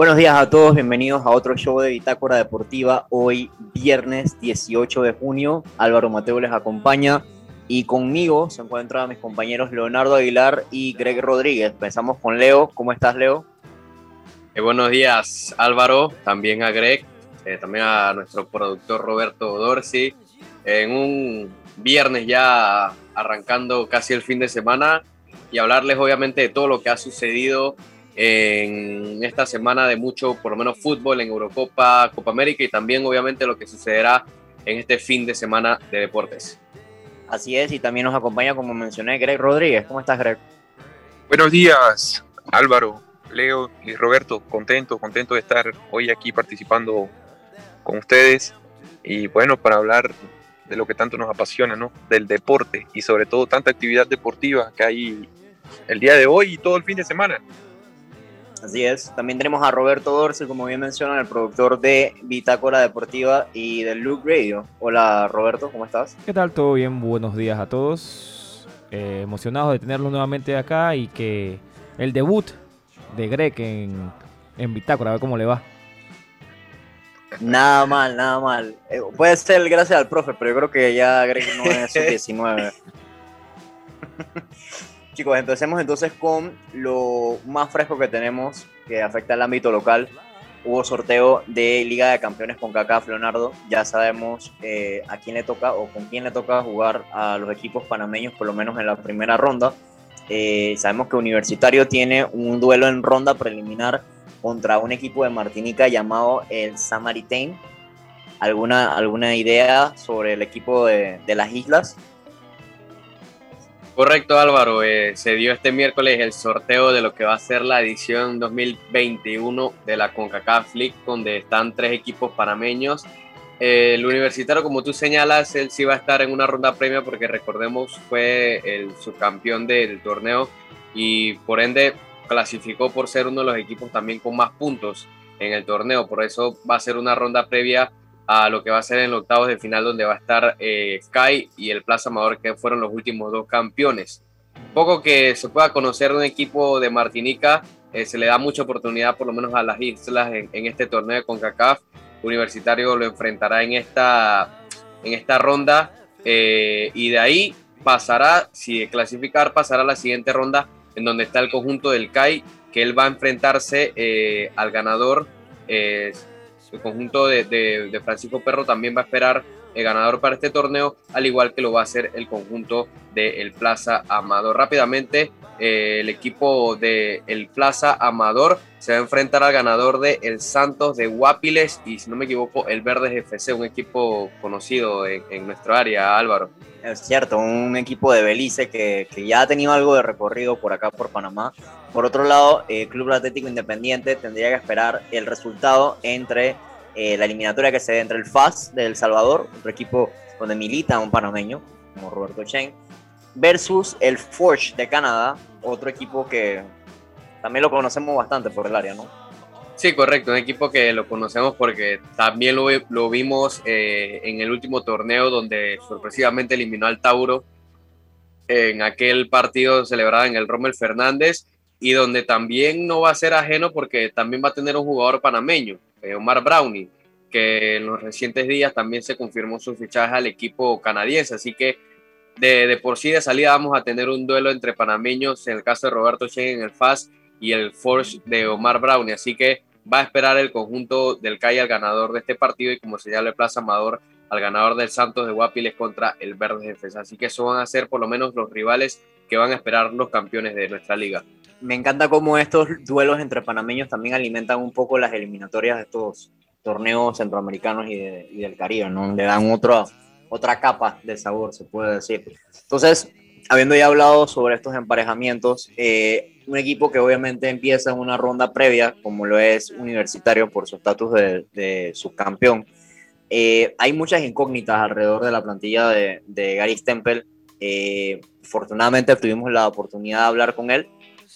Buenos días a todos, bienvenidos a otro show de Bitácora Deportiva. Hoy, viernes 18 de junio, Álvaro Mateo les acompaña y conmigo se encuentran mis compañeros Leonardo Aguilar y Greg Rodríguez. Empezamos con Leo. ¿Cómo estás, Leo? Eh, buenos días, Álvaro, también a Greg, eh, también a nuestro productor Roberto Dorsi. En un viernes ya arrancando casi el fin de semana y hablarles obviamente de todo lo que ha sucedido en esta semana de mucho, por lo menos fútbol en Eurocopa, Copa América y también obviamente lo que sucederá en este fin de semana de deportes. Así es, y también nos acompaña, como mencioné, Greg Rodríguez. ¿Cómo estás, Greg? Buenos días, Álvaro, Leo y Roberto. Contento, contento de estar hoy aquí participando con ustedes y bueno, para hablar de lo que tanto nos apasiona, ¿no? Del deporte y sobre todo tanta actividad deportiva que hay el día de hoy y todo el fin de semana. Así es. También tenemos a Roberto Dorce, como bien mencionan, el productor de Bitácora Deportiva y de Luke Radio. Hola Roberto, ¿cómo estás? ¿Qué tal? ¿Todo bien? Buenos días a todos. Eh, emocionados de tenerlo nuevamente acá y que el debut de Greg en, en Bitácora, a ver cómo le va. Nada mal, nada mal. Eh, puede ser gracias al profe, pero yo creo que ya Greg no es 19. Chicos, empecemos entonces con lo más fresco que tenemos que afecta al ámbito local. Hubo sorteo de Liga de Campeones con CACAF, Leonardo. Ya sabemos eh, a quién le toca o con quién le toca jugar a los equipos panameños, por lo menos en la primera ronda. Eh, sabemos que Universitario tiene un duelo en ronda preliminar contra un equipo de Martinica llamado el Samaritain. ¿Alguna, alguna idea sobre el equipo de, de las islas? Correcto Álvaro, eh, se dio este miércoles el sorteo de lo que va a ser la edición 2021 de la CONCACAF League, donde están tres equipos panameños. El universitario, como tú señalas, él sí va a estar en una ronda premia porque recordemos fue el subcampeón del torneo y por ende clasificó por ser uno de los equipos también con más puntos en el torneo. Por eso va a ser una ronda previa a lo que va a ser en los octavos de final donde va a estar eh, Sky y el Plaza Amador que fueron los últimos dos campeones. Poco que se pueda conocer de un equipo de Martinica, eh, se le da mucha oportunidad por lo menos a las islas en, este torneo de CONCACAF. Universitario lo enfrentará en esta, en esta ronda eh, y de ahí pasará, si clasificar, pasará a la siguiente ronda en donde está el conjunto del CAI, que él va a enfrentarse al ganador el conjunto de, Francisco Perro también va a esperar el ganador para este torneo, al igual que lo va a hacer el conjunto del Plaza Amador. Rápidamente, eh, el equipo del el Plaza Amador se va a enfrentar al ganador de El Santos de Guapiles y, si no me equivoco, el Verdes FC, un equipo conocido en, nuestro área, Álvaro. Es cierto, un equipo de Belice que, ya ha tenido algo de recorrido por acá, por Panamá. Por otro lado, el Club Atlético Independiente tendría que esperar el resultado entre eh, la eliminatoria que se dé entre el FAS de El Salvador, otro equipo donde milita un panameño, como Roberto Chen, versus el Forge de Canadá, otro equipo que también lo conocemos bastante por el área, ¿no? Sí, correcto, un equipo que lo conocemos porque también lo, vimos eh, en el último torneo donde sorpresivamente eliminó al Tauro en aquel partido celebrado en el Rommel Fernández y donde también no va a ser ajeno porque también va a tener un jugador panameño, eh, Omar Brownie, que en los recientes días también se confirmó su fichaje al equipo canadiense, así que de, de, por sí de salida vamos a tener un duelo entre panameños, en el caso de Roberto Chen en el FAS y el Force de Omar Brownie, así que va a esperar el conjunto del CAI al ganador de este partido y como se llama el Plaza Amador al ganador del Santos de Guapiles contra el Verde Defensa. Así que eso van a ser por lo menos los rivales que van a esperar los campeones de nuestra liga. Me encanta cómo estos duelos entre panameños también alimentan un poco las eliminatorias de estos torneos centroamericanos y, del Caribe, ¿no? Le dan otra, otra capa de sabor, se puede decir. Entonces, habiendo ya hablado sobre estos emparejamientos, eh, un equipo que obviamente empieza en una ronda previa, como lo es Universitario por su estatus de, subcampeón. Eh, hay muchas incógnitas alrededor de la plantilla de, Gary Stempel. Eh, afortunadamente tuvimos la oportunidad de hablar con él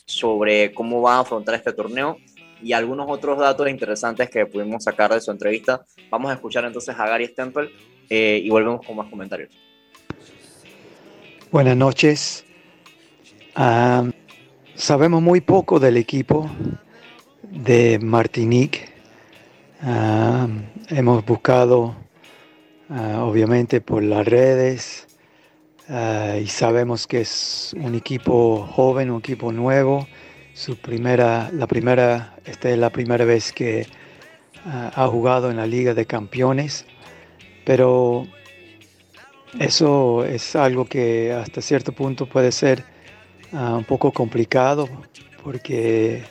sobre cómo va a afrontar este torneo y algunos otros datos interesantes que pudimos sacar de su entrevista. Vamos a escuchar entonces a Gary Stempel eh, y volvemos con más comentarios. Buenas noches. Ah, Sabemos muy poco del equipo. de Martinique. Ah, hemos buscado, ah, obviamente, por las redes y sabemos que es un equipo joven, un equipo nuevo. Su primera, la primera, esta es la primera vez que ha jugado en la Liga de Campeones, pero eso es algo que hasta cierto punto puede ser un poco complicado porque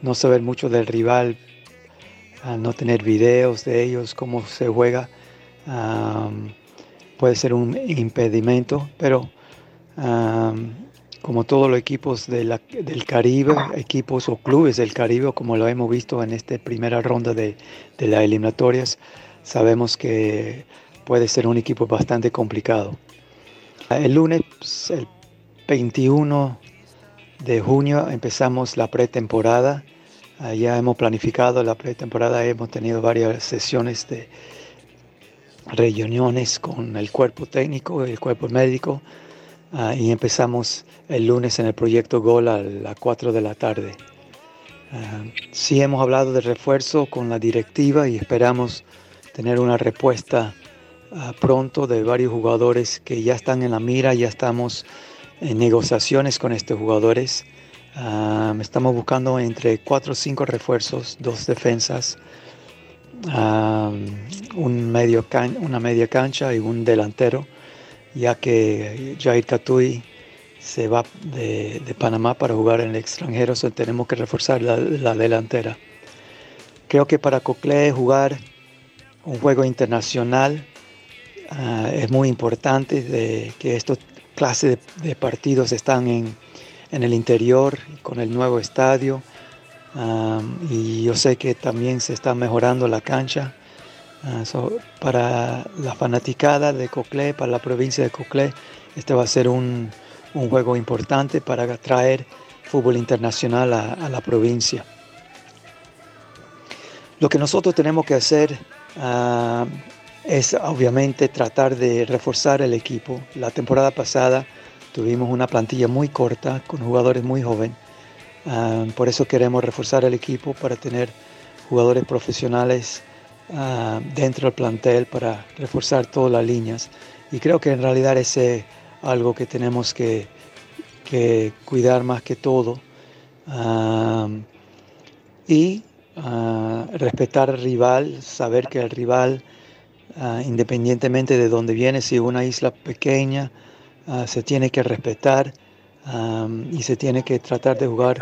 no saber mucho del rival no tener videos de ellos, cómo se juega, puede ser un impedimento, pero como todos los equipos del Caribe, equipos o clubes del Caribe, como lo hemos visto en esta primera ronda de, de las eliminatorias, sabemos que puede ser un equipo bastante complicado. El lunes, el 21 de junio, empezamos la pretemporada Ah, ya hemos planificado la pretemporada, hemos tenido varias sesiones de reuniones con el cuerpo técnico, el cuerpo médico, ah, y empezamos el lunes en el proyecto Gol a las 4 de la tarde. Ah, sí hemos hablado de refuerzo con la directiva y esperamos tener una respuesta pronto de varios jugadores que ya están en la mira, ya estamos en negociaciones con estos jugadores estamos buscando entre cuatro o cinco refuerzos, dos defensas, un medio una media cancha y un delantero, ya que Jair Katui se va de, Panamá para jugar en el extranjero, so tenemos que reforzar la, delantera. Creo que para Cocle jugar un juego internacional ah, es muy importante que estos clases de partidos están en, en el interior con el nuevo estadio. y yo sé que también se está mejorando la cancha. Ah, para la fanaticada de Coclé, para la provincia de Coclé, este va a ser un, juego importante para atraer fútbol internacional a, la provincia. Lo que nosotros tenemos que hacer ah, es obviamente tratar de reforzar el equipo. La temporada pasada Tuvimos una plantilla muy corta con jugadores muy jóvenes. Ah, por eso queremos reforzar el equipo para tener jugadores profesionales ah, dentro del plantel para reforzar todas las líneas. Y creo que en realidad ese es algo que tenemos que, cuidar más que todo. Ah, y respetar al rival, saber que el rival, independientemente de dónde viene, si una isla pequeña, Ah, se tiene que respetar y se tiene que tratar de jugar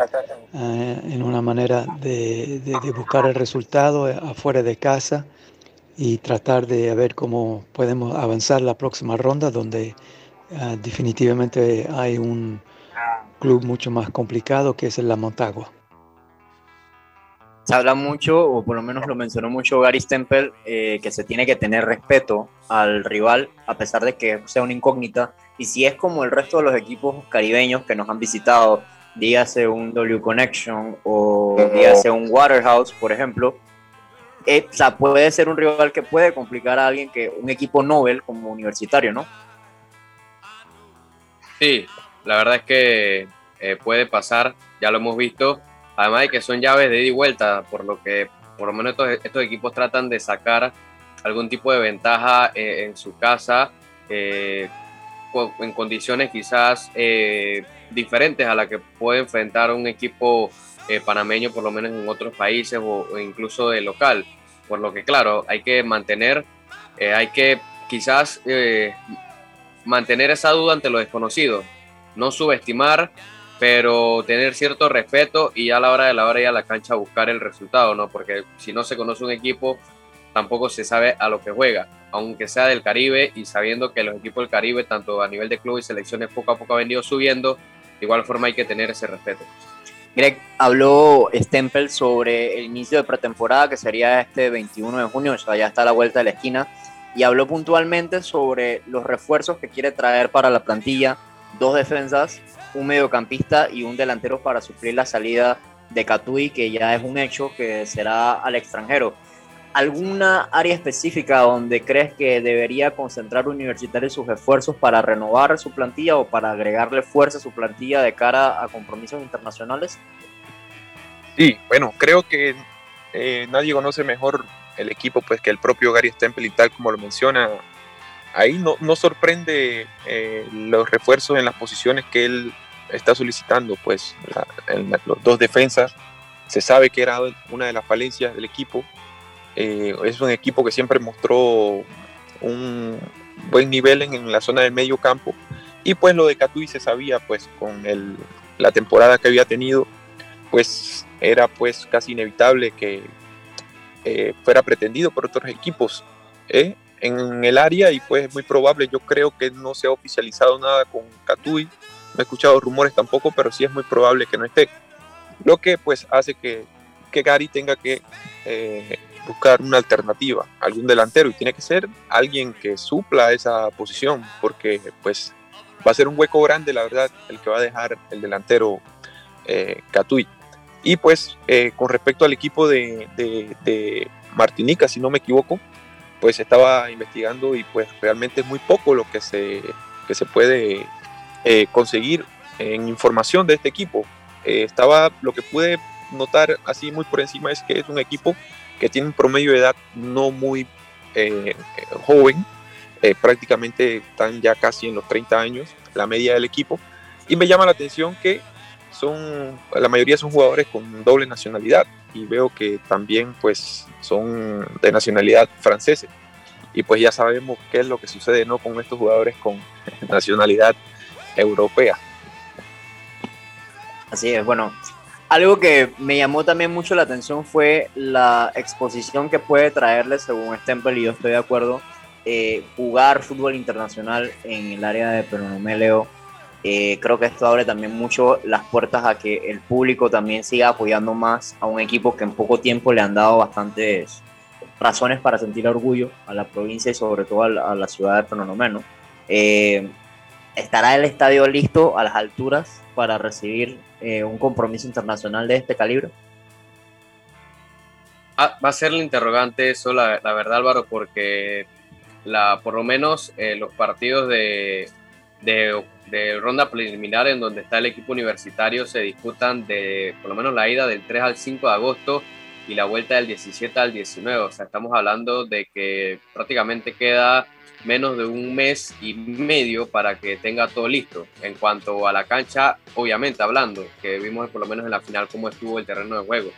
ah, en una manera de, buscar el resultado afuera de casa y tratar de ver cómo podemos avanzar la próxima ronda donde ah, definitivamente hay un club mucho más complicado que es el La Montagua se habla mucho, o por lo menos lo mencionó mucho Gary Stempel, eh, que se tiene que tener respeto al rival, a pesar de que sea una incógnita. Y si es como el resto de los equipos caribeños que nos han visitado, dígase un W Connection o dígase un Waterhouse, por ejemplo, eh, o sea, puede ser un rival que puede complicar a alguien que un equipo Nobel como universitario, ¿no? Sí, la verdad es que eh, puede pasar, ya lo hemos visto Además de que son llaves de ida y vuelta, por lo que por lo menos estos, equipos tratan de sacar algún tipo de ventaja eh, en su casa, eh, en condiciones quizás eh, diferentes a la que puede enfrentar un equipo panameño, por lo menos en otros países o, incluso de local. Por lo que, claro, hay que mantener, hay que quizás mantener esa duda ante lo desconocido, no subestimar pero tener cierto respeto y a la hora de la hora ir a la cancha buscar el resultado, ¿no? Porque si no se conoce un equipo, tampoco se sabe a lo que juega, aunque sea del Caribe y sabiendo que los equipos del Caribe, tanto a nivel de club y selecciones, poco a poco han venido subiendo, de igual forma hay que tener ese respeto. Greg, habló Stempel sobre el inicio de pretemporada, que sería este 21 de junio, o sea, ya está a la vuelta de la esquina, y habló puntualmente sobre los refuerzos que quiere traer para la plantilla, dos defensas un mediocampista y un delantero para suplir la salida de Catui, que ya es un hecho que será al extranjero. ¿Alguna área específica donde crees que debería concentrar Universitario sus esfuerzos para renovar su plantilla o para agregarle fuerza a su plantilla de cara a compromisos internacionales? Sí, bueno, creo que eh, nadie conoce mejor el equipo pues que el propio Gary Stempel y tal como lo menciona. Ahí no, no sorprende eh, los refuerzos en las posiciones que él está solicitando, pues los dos defensas. Se sabe que era una de las falencias del equipo. Eh, es un equipo que siempre mostró un buen nivel en, la zona del medio campo. Y pues lo de Catui se sabía, pues con el, la temporada que había tenido, pues era pues casi inevitable que eh, fuera pretendido por otros equipos. En el área y pues es muy probable, yo creo que no se ha oficializado nada con Catui, no he escuchado rumores tampoco, pero sí es muy probable que no esté. Lo que pues hace que, que Gary tenga que eh, buscar una alternativa, algún delantero y tiene que ser alguien que supla esa posición porque pues va a ser un hueco grande la verdad el que va a dejar el delantero eh. Y pues eh, con respecto al equipo de, de, Martinica, si no me equivoco, pues estaba investigando y pues realmente es muy poco lo que se, que se puede eh, conseguir en información de este equipo. Eh, estaba, lo que pude notar así muy por encima es que es un equipo que tiene un promedio de edad no muy joven, prácticamente están ya casi en los 30 años, la media del equipo, y me llama la atención que son, la mayoría son jugadores con doble nacionalidad y veo que también pues son de nacionalidad francesa. Y pues ya sabemos qué es lo que sucede ¿no? con estos jugadores con nacionalidad europea. Así es, bueno, algo que me llamó también mucho la atención fue la exposición que puede traerle, según Stempel, y yo estoy de acuerdo, eh, jugar fútbol internacional en el área de Peronomeleo eh, creo que esto abre también mucho las puertas a que el público también siga apoyando más a un equipo que en poco tiempo le han dado bastantes razones para sentir orgullo a la provincia y sobre todo a la, ciudad de Pronomeno. Eh, ¿Estará el estadio listo a las alturas para recibir eh, un compromiso internacional de este calibre? Ah, va a ser el interrogante eso, la, verdad Álvaro, porque la, por lo menos los partidos de, de de ronda preliminar en donde está el equipo universitario se disputan de por lo menos la ida del 3 al 5 de agosto y la vuelta del 17 al 19. O sea, estamos hablando de que prácticamente queda menos de un mes y medio para que tenga todo listo. En cuanto a la cancha, obviamente hablando, que vimos por lo menos en la final cómo estuvo el terreno de juego.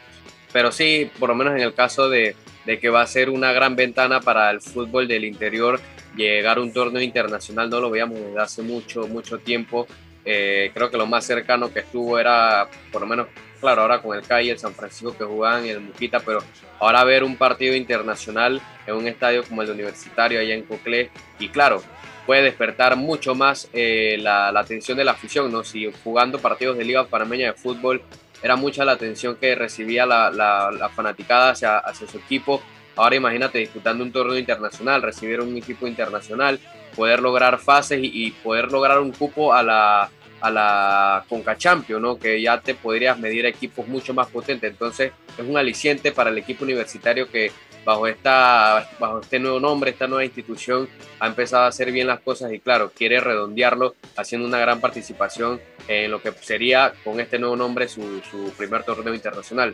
Pero sí, por lo menos en el caso de, de que va a ser una gran ventana para el fútbol del interior llegar a un torneo internacional no lo veíamos desde hace mucho, mucho tiempo. Eh, creo que lo más cercano que estuvo era, por lo menos, claro, ahora con el CAI y el San Francisco que jugaban en el Muquita, pero ahora ver un partido internacional en un estadio como el de Universitario allá en Coclé, y claro, puede despertar mucho más eh, la, atención de la afición, ¿no? Si jugando partidos de Liga Panameña de Fútbol era mucha la atención que recibía la, fanaticada hacia, hacia su equipo, Ahora imagínate disputando un torneo internacional, recibir un equipo internacional, poder lograr fases y, poder lograr un cupo a la, a la Conca Champions, ¿no? que ya te podrías medir equipos mucho más potentes. Entonces es un aliciente para el equipo universitario que bajo, esta, bajo este nuevo nombre, esta nueva institución, ha empezado a hacer bien las cosas y claro, quiere redondearlo haciendo una gran participación en lo que sería con este nuevo nombre su, su primer torneo internacional.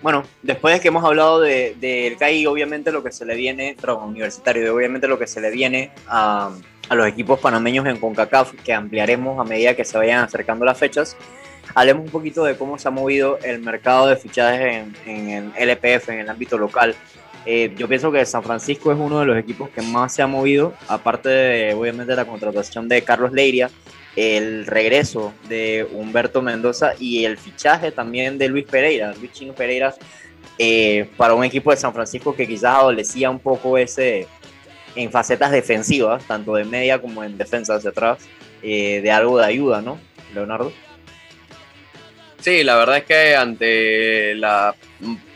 Bueno, después de que hemos hablado del de, CAI, obviamente lo que se le viene, perdón, universitario, obviamente lo que se le viene a, a, los equipos panameños en CONCACAF, que ampliaremos a medida que se vayan acercando las fechas, hablemos un poquito de cómo se ha movido el mercado de fichajes en, en el LPF, en el ámbito local. Eh, yo pienso que San Francisco es uno de los equipos que más se ha movido, aparte de, obviamente, la contratación de Carlos Leiria, el regreso de Humberto Mendoza y el fichaje también de Luis Pereira, Luis Chino Pereira, eh, para un equipo de San Francisco que quizás adolecía un poco ese en facetas defensivas, tanto de media como en defensa hacia atrás, eh, de algo de ayuda, ¿no, Leonardo? Sí, la verdad es que ante la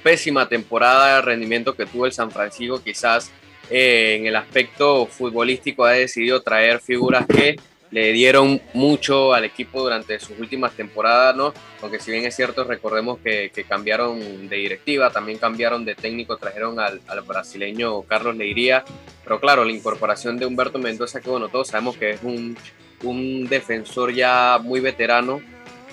pésima temporada de rendimiento que tuvo el San Francisco, quizás eh, en el aspecto futbolístico ha decidido traer figuras que le dieron mucho al equipo durante sus últimas temporadas, ¿no? Aunque si bien es cierto, recordemos que, cambiaron de directiva, también cambiaron de técnico, trajeron al, brasileño Carlos Leiría, pero claro, la incorporación de Humberto Mendoza, que bueno, todos sabemos que es un, un defensor ya muy veterano,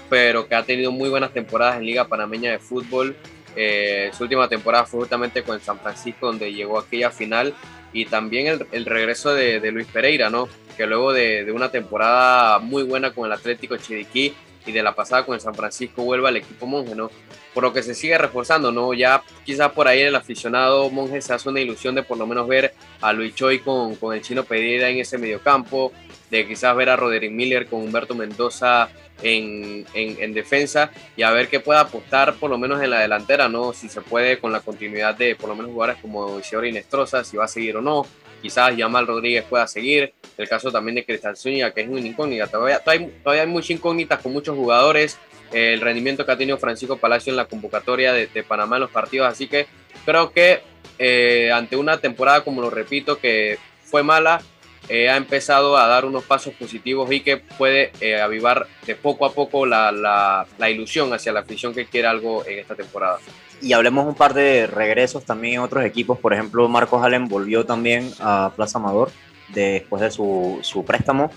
pero que ha tenido muy buenas temporadas en Liga Panameña de Fútbol. Eh, su última temporada fue justamente con San Francisco, donde llegó aquella final, y también el, el regreso de, Luis Pereira, ¿no? que luego de, de, una temporada muy buena con el Atlético Chiriquí y de la pasada con el San Francisco vuelve al equipo Monje, ¿no? por lo que se sigue reforzando, ¿no? Ya quizás por ahí el aficionado Monje se hace una ilusión de por lo menos ver a Luis Choi con, con el chino Pereira en ese mediocampo, de quizás ver a Roderick Miller con Humberto Mendoza en, en, en, defensa y a ver qué puede apostar por lo menos en la delantera, ¿no? Si se puede con la continuidad de por lo menos jugadores como Isidoro Inestrosa, si va a seguir o no. Quizás Yamal Rodríguez pueda seguir. El caso también de Cristal Zúñiga, que es una incógnita. Todavía, todavía, todavía hay muchas incógnitas con muchos jugadores el rendimiento que ha tenido Francisco Palacio en la convocatoria de, de Panamá en los partidos. Así que creo que eh, ante una temporada, como lo repito, que fue mala, eh, ha empezado a dar unos pasos positivos y que puede eh, avivar de poco a poco la, la, la, ilusión hacia la afición que quiere algo en esta temporada. Y hablemos un par de regresos también en otros equipos. Por ejemplo, Marcos Allen volvió también a Plaza Amador después de su, su préstamo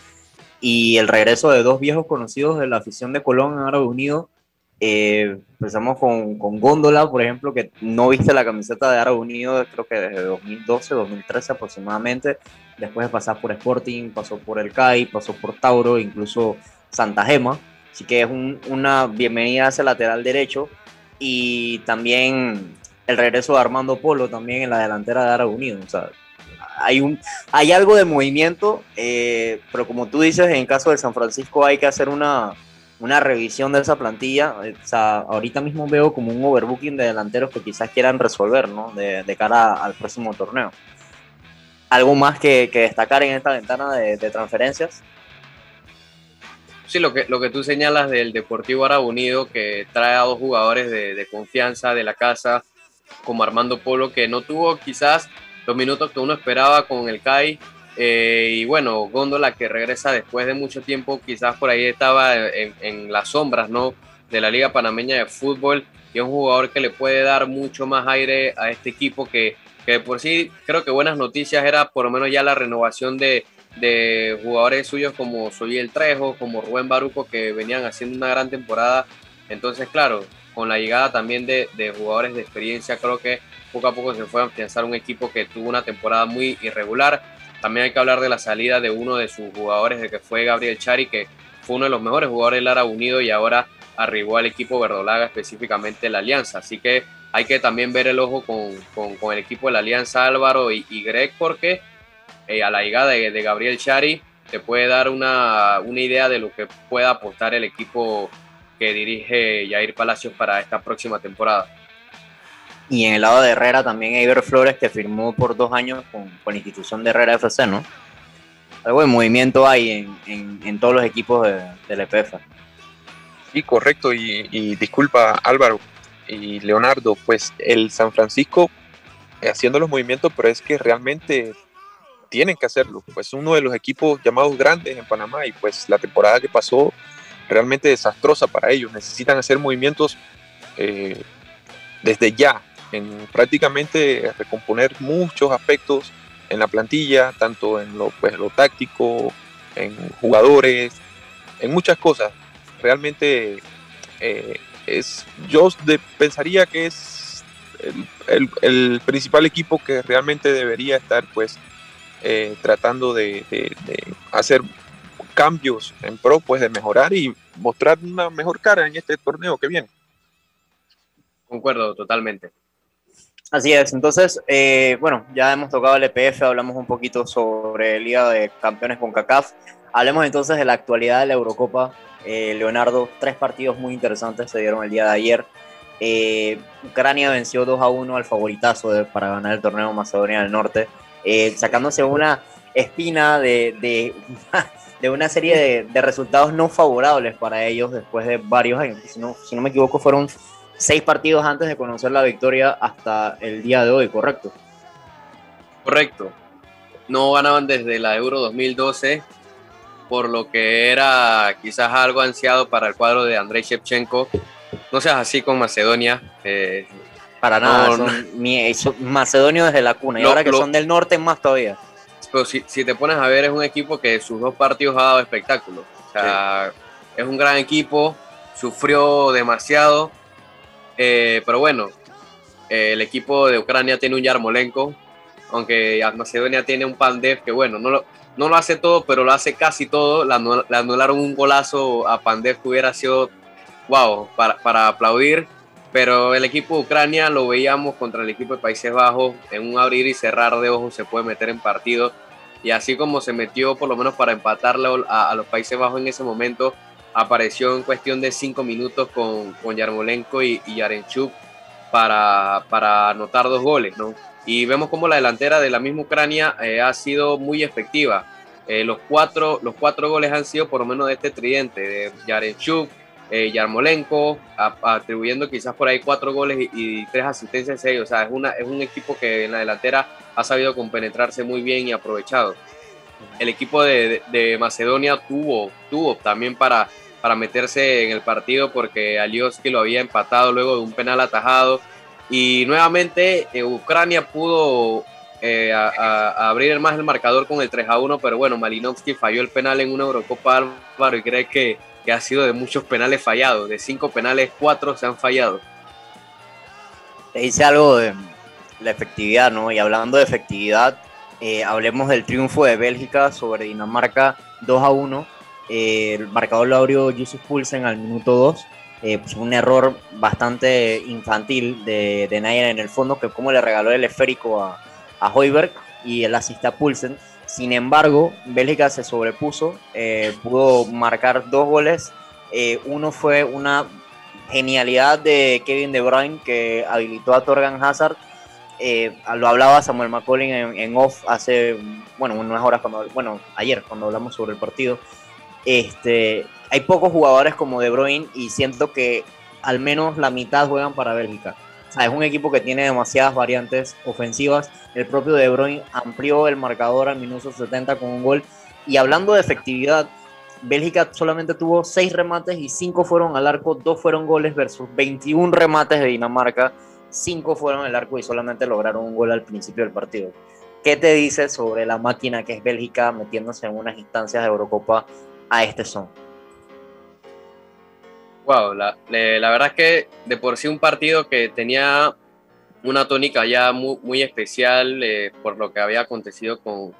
y el regreso de dos viejos conocidos de la afición de Colón en Árabe Unido. Eh, empezamos con, con, Góndola, por ejemplo, que no viste la camiseta de Árabe Unido, creo que desde 2012, 2013 aproximadamente. Después de pasar por Sporting, pasó por el CAI, pasó por Tauro, incluso Santa Gema. Así que es un, una bienvenida hacia el lateral derecho. Y también el regreso de Armando Polo, también en la delantera de Árabe Unido. O sea, hay, un, hay algo de movimiento, eh, pero como tú dices, en caso de San Francisco hay que hacer una, una revisión de esa plantilla. O sea, ahorita mismo veo como un overbooking de delanteros que quizás quieran resolver ¿no? de, de cara al próximo torneo. ¿Algo más que, destacar en esta ventana de, transferencias? Sí, lo que, lo que tú señalas del Deportivo Árabe Unido, que trae a dos jugadores de, de confianza de la casa, como Armando Polo, que no tuvo quizás los minutos que uno esperaba con el CAI. Eh, y bueno, Góndola que regresa después de mucho tiempo, quizás por ahí estaba en, en, las sombras ¿no? de la Liga Panameña de Fútbol y es un jugador que le puede dar mucho más aire a este equipo que, que por sí creo que buenas noticias era por lo menos ya la renovación de, de jugadores suyos como el Trejo, como Rubén Baruco que venían haciendo una gran temporada. Entonces, claro, con la llegada también de, de jugadores de experiencia, creo que poco a poco se fue a afianzar un equipo que tuvo una temporada muy irregular. También hay que hablar de la salida de uno de sus jugadores, de que fue Gabriel Chari, que fue uno de los mejores jugadores del Lara Unido y ahora arribó al equipo verdolaga, específicamente la Alianza. Así que hay que también ver el ojo con, con, con el equipo de la Alianza Álvaro y, y Greg, porque eh, a la llegada de, de, Gabriel Chari te puede dar una, una idea de lo que pueda apostar el equipo que dirige Jair Palacios para esta próxima temporada. Y en el lado de Herrera también Iber Flores, que firmó por dos años con, con la institución de Herrera FC, ¿no? Algo de movimiento hay en, en, en todos los equipos de, del EPF. Sí, correcto. Y, y, disculpa Álvaro y Leonardo, pues el San Francisco eh, haciendo los movimientos, pero es que realmente tienen que hacerlo. Pues uno de los equipos llamados grandes en Panamá y pues la temporada que pasó realmente desastrosa para ellos. Necesitan hacer movimientos eh, desde ya en prácticamente recomponer muchos aspectos en la plantilla, tanto en lo, pues, lo táctico, en jugadores, en muchas cosas. Realmente eh, es, yo pensaría que es el, el, el, principal equipo que realmente debería estar pues eh, tratando de, de, hacer cambios en pro, pues de mejorar y mostrar una mejor cara en este torneo que viene. Concuerdo totalmente. Así es, entonces, eh, bueno, ya hemos tocado el EPF, hablamos un poquito sobre Liga de Campeones con CACAF. Hablemos entonces de la actualidad de la Eurocopa. Eh, Leonardo, tres partidos muy interesantes se dieron el día de ayer. Eh, Ucrania venció 2 a 1 al favoritazo para ganar el torneo Macedonia del Norte, eh, sacándose una espina de, de, una serie de, resultados no favorables para ellos después de varios años. Si no me equivoco, fueron seis partidos antes de conocer la victoria hasta el día de hoy, ¿correcto? Correcto. No ganaban desde la Euro 2012, por lo que era quizás algo ansiado para el cuadro de Andrei Shevchenko. No seas así con Macedonia. Eh, para nada, no, son, no. son macedonios desde la cuna, y lo, ahora que lo, son del norte más todavía. Pero si, si, te pones a ver, es un equipo que sus dos partidos ha dado espectáculo. O sea, sí. es un gran equipo, sufrió demasiado. Eh, pero bueno, el equipo de Ucrania tiene un Yarmolenko, aunque Macedonia tiene un Pandev que bueno, no lo, no lo hace todo, pero lo hace casi todo. Le, anularon un golazo a Pandev que hubiera sido, wow, para, para aplaudir. Pero el equipo de Ucrania lo veíamos contra el equipo de Países Bajos, en un abrir y cerrar de ojos se puede meter en partido. Y así como se metió por lo menos para empatarle a, los Países Bajos en ese momento, apareció en cuestión de cinco minutos con, con Yarmolenko y, y Yarenchuk para, para anotar dos goles, ¿no? Y vemos como la delantera de la misma Ucrania eh, ha sido muy efectiva. Eh, los, cuatro, los cuatro goles han sido por lo menos de este tridente, de Yarenchuk, eh, Yarmolenko, atribuyendo quizás por ahí cuatro goles y, tres asistencias O sea, es, una, es un equipo que en la delantera ha sabido compenetrarse muy bien y aprovechado. El equipo de, de, Macedonia tuvo, tuvo también para, para meterse en el partido porque Alioski lo había empatado luego de un penal atajado y nuevamente eh, Ucrania pudo eh, abrir más el marcador con el 3 a 1, pero bueno, Malinovsky falló el penal en una Eurocopa Álvaro y cree que, que ha sido de muchos penales fallados. De cinco penales, cuatro se han fallado. Te dice algo de la efectividad, ¿no? Y hablando de efectividad, eh, hablemos del triunfo de Bélgica sobre Dinamarca 2 a 1. el marcador lo abrió Yusuf Pulsen al minuto 2 eh, pues un error bastante infantil de, de en el fondo, que como le regaló el esférico a, a Hoiberg y el asista Pulsen. Sin embargo, Bélgica se sobrepuso, eh, pudo marcar dos goles. Eh, uno fue una genialidad de Kevin De Bruyne que habilitó a Torgan Hazard. lo hablaba Samuel McCollin en, en, off hace, bueno, unas horas, cuando, bueno, ayer cuando hablamos sobre el partido. Este, hay pocos jugadores como De Bruyne y siento que al menos la mitad juegan para Bélgica. O es un equipo que tiene demasiadas variantes ofensivas. El propio De Bruyne amplió el marcador al minuto 70 con un gol. Y hablando de efectividad, Bélgica solamente tuvo 6 remates y 5 fueron al arco, 2 fueron goles versus 21 remates de Dinamarca, 5 fueron al arco y solamente lograron un gol al principio del partido. ¿Qué te dice sobre la máquina que es Bélgica metiéndose en unas instancias de Eurocopa a este son? Wow, la, verdad es que de por sí un partido que tenía una tónica ya muy, especial eh, por lo que había acontecido con,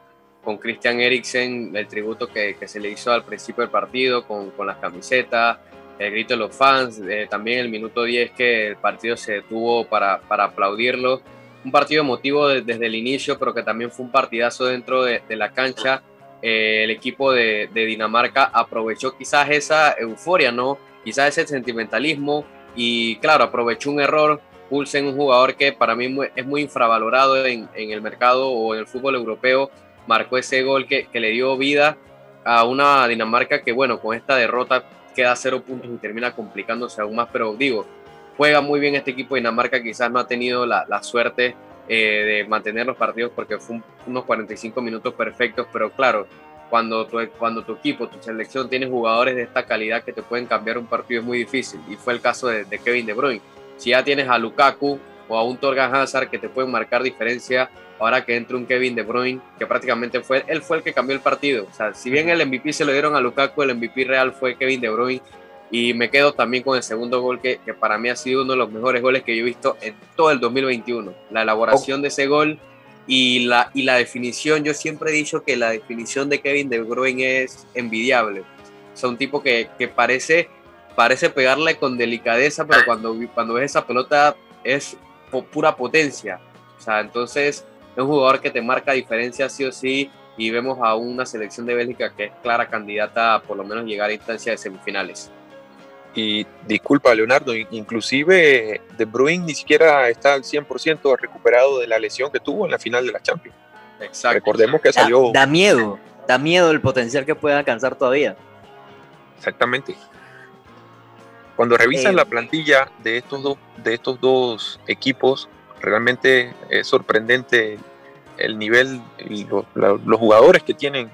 con Christian Eriksen, el tributo que, se le hizo al principio del partido con, con las camisetas, el grito de los fans, eh, también el minuto 10 que el partido se detuvo para, para aplaudirlo. Un partido emotivo desde el inicio, pero que también fue un partidazo dentro de, la cancha. Eh, el equipo de, Dinamarca aprovechó quizás esa euforia, ¿no? quizás ese sentimentalismo y claro, aprovechó un error. Pulsen, un jugador que para mí es muy infravalorado en, el mercado o en el fútbol europeo, marcó ese gol que, le dio vida a una Dinamarca que, bueno, con esta derrota queda cero puntos y termina complicándose aún más. Pero digo, juega muy bien este equipo de Dinamarca, quizás no ha tenido la, suerte eh, de mantener los partidos porque fue unos 45 minutos perfectos, pero claro, cuando tu, cuando tu equipo, tu selección tiene jugadores de esta calidad que te pueden cambiar un partido es muy difícil. Y fue el caso de, Kevin De Bruyne. Si ya tienes a Lukaku o a un Torgan Hazard que te pueden marcar diferencia, ahora que entra un Kevin De Bruyne, que prácticamente fue, él fue el que cambió el partido. O sea, si bien el MVP se lo dieron a Lukaku, el MVP real fue Kevin De Bruyne. Y me quedo también con el segundo gol que, que para mí ha sido uno de los mejores goles que yo he visto en todo el 2021. La elaboración de ese gol y la, y la definición, yo siempre he dicho que la definición de Kevin De Bruyne es envidiable. O sea, un tipo que, que parece, parece pegarle con delicadeza, pero cuando, cuando ves esa pelota es pura potencia. O sea, entonces es un jugador que te marca diferencia sí o sí y vemos a una selección de Bélgica que es clara candidata a por lo menos llegar a instancias de semifinales. Y disculpa, Leonardo, inclusive De Bruyne ni siquiera está al 100% recuperado de la lesión que tuvo en la final de la Champions. Exacto. Recordemos que salió... Da, miedo, da miedo el potencial que puede alcanzar todavía. Exactamente. Cuando revisas eh, la plantilla de estos, dos, de estos dos equipos, realmente es sorprendente el nivel y los, los jugadores que tienen.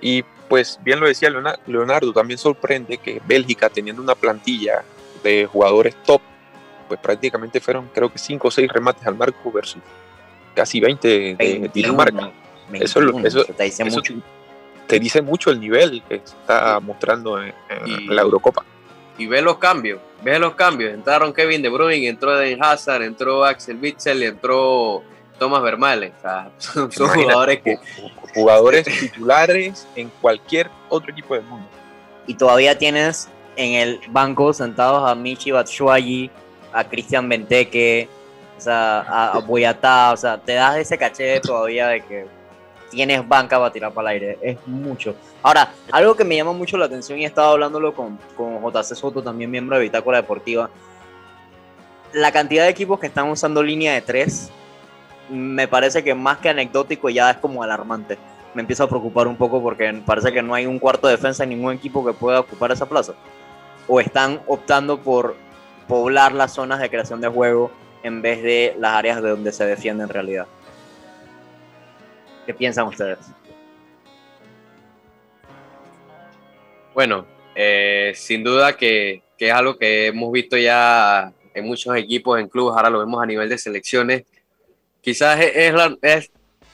Y pues bien lo decía Leonardo, también sorprende que Bélgica, teniendo una plantilla de jugadores top, pues prácticamente fueron creo que 5 o 6 remates al marco versus casi 20 de Dinamarca. eso, te, dice mucho. te, dice mucho. el nivel que está mostrando en, la Eurocopa. y ve los cambios, ve los cambios. Entraron Kevin De Bruyne, entró Eden Hazard, entró Axel Witzel y entró Thomas Vermaelen. O sea, son, jugadores que... Jugadores titulares en cualquier otro equipo del mundo. Y todavía tienes en el banco sentados a Michi Batshuayi, a Cristian Benteke, o sea, a, Boyatá, o sea, te das ese caché todavía de que tienes banca para tirar para el aire, es mucho. Ahora, algo que me llama mucho la atención y he estado hablándolo con, con JC Soto, también miembro de Bitácora Deportiva, la cantidad de equipos que están usando línea de tres, me parece que más que anecdótico ya es como alarmante. Me empieza a preocupar un poco porque parece que no hay un cuarto de defensa en ningún equipo que pueda ocupar esa plaza. O están optando por poblar las zonas de creación de juego en vez de las áreas de donde se defiende en realidad. ¿Qué piensan ustedes? Bueno, eh, sin duda que, es algo que hemos visto ya en muchos equipos, en clubes, ahora lo vemos a nivel de selecciones. Quizás es, es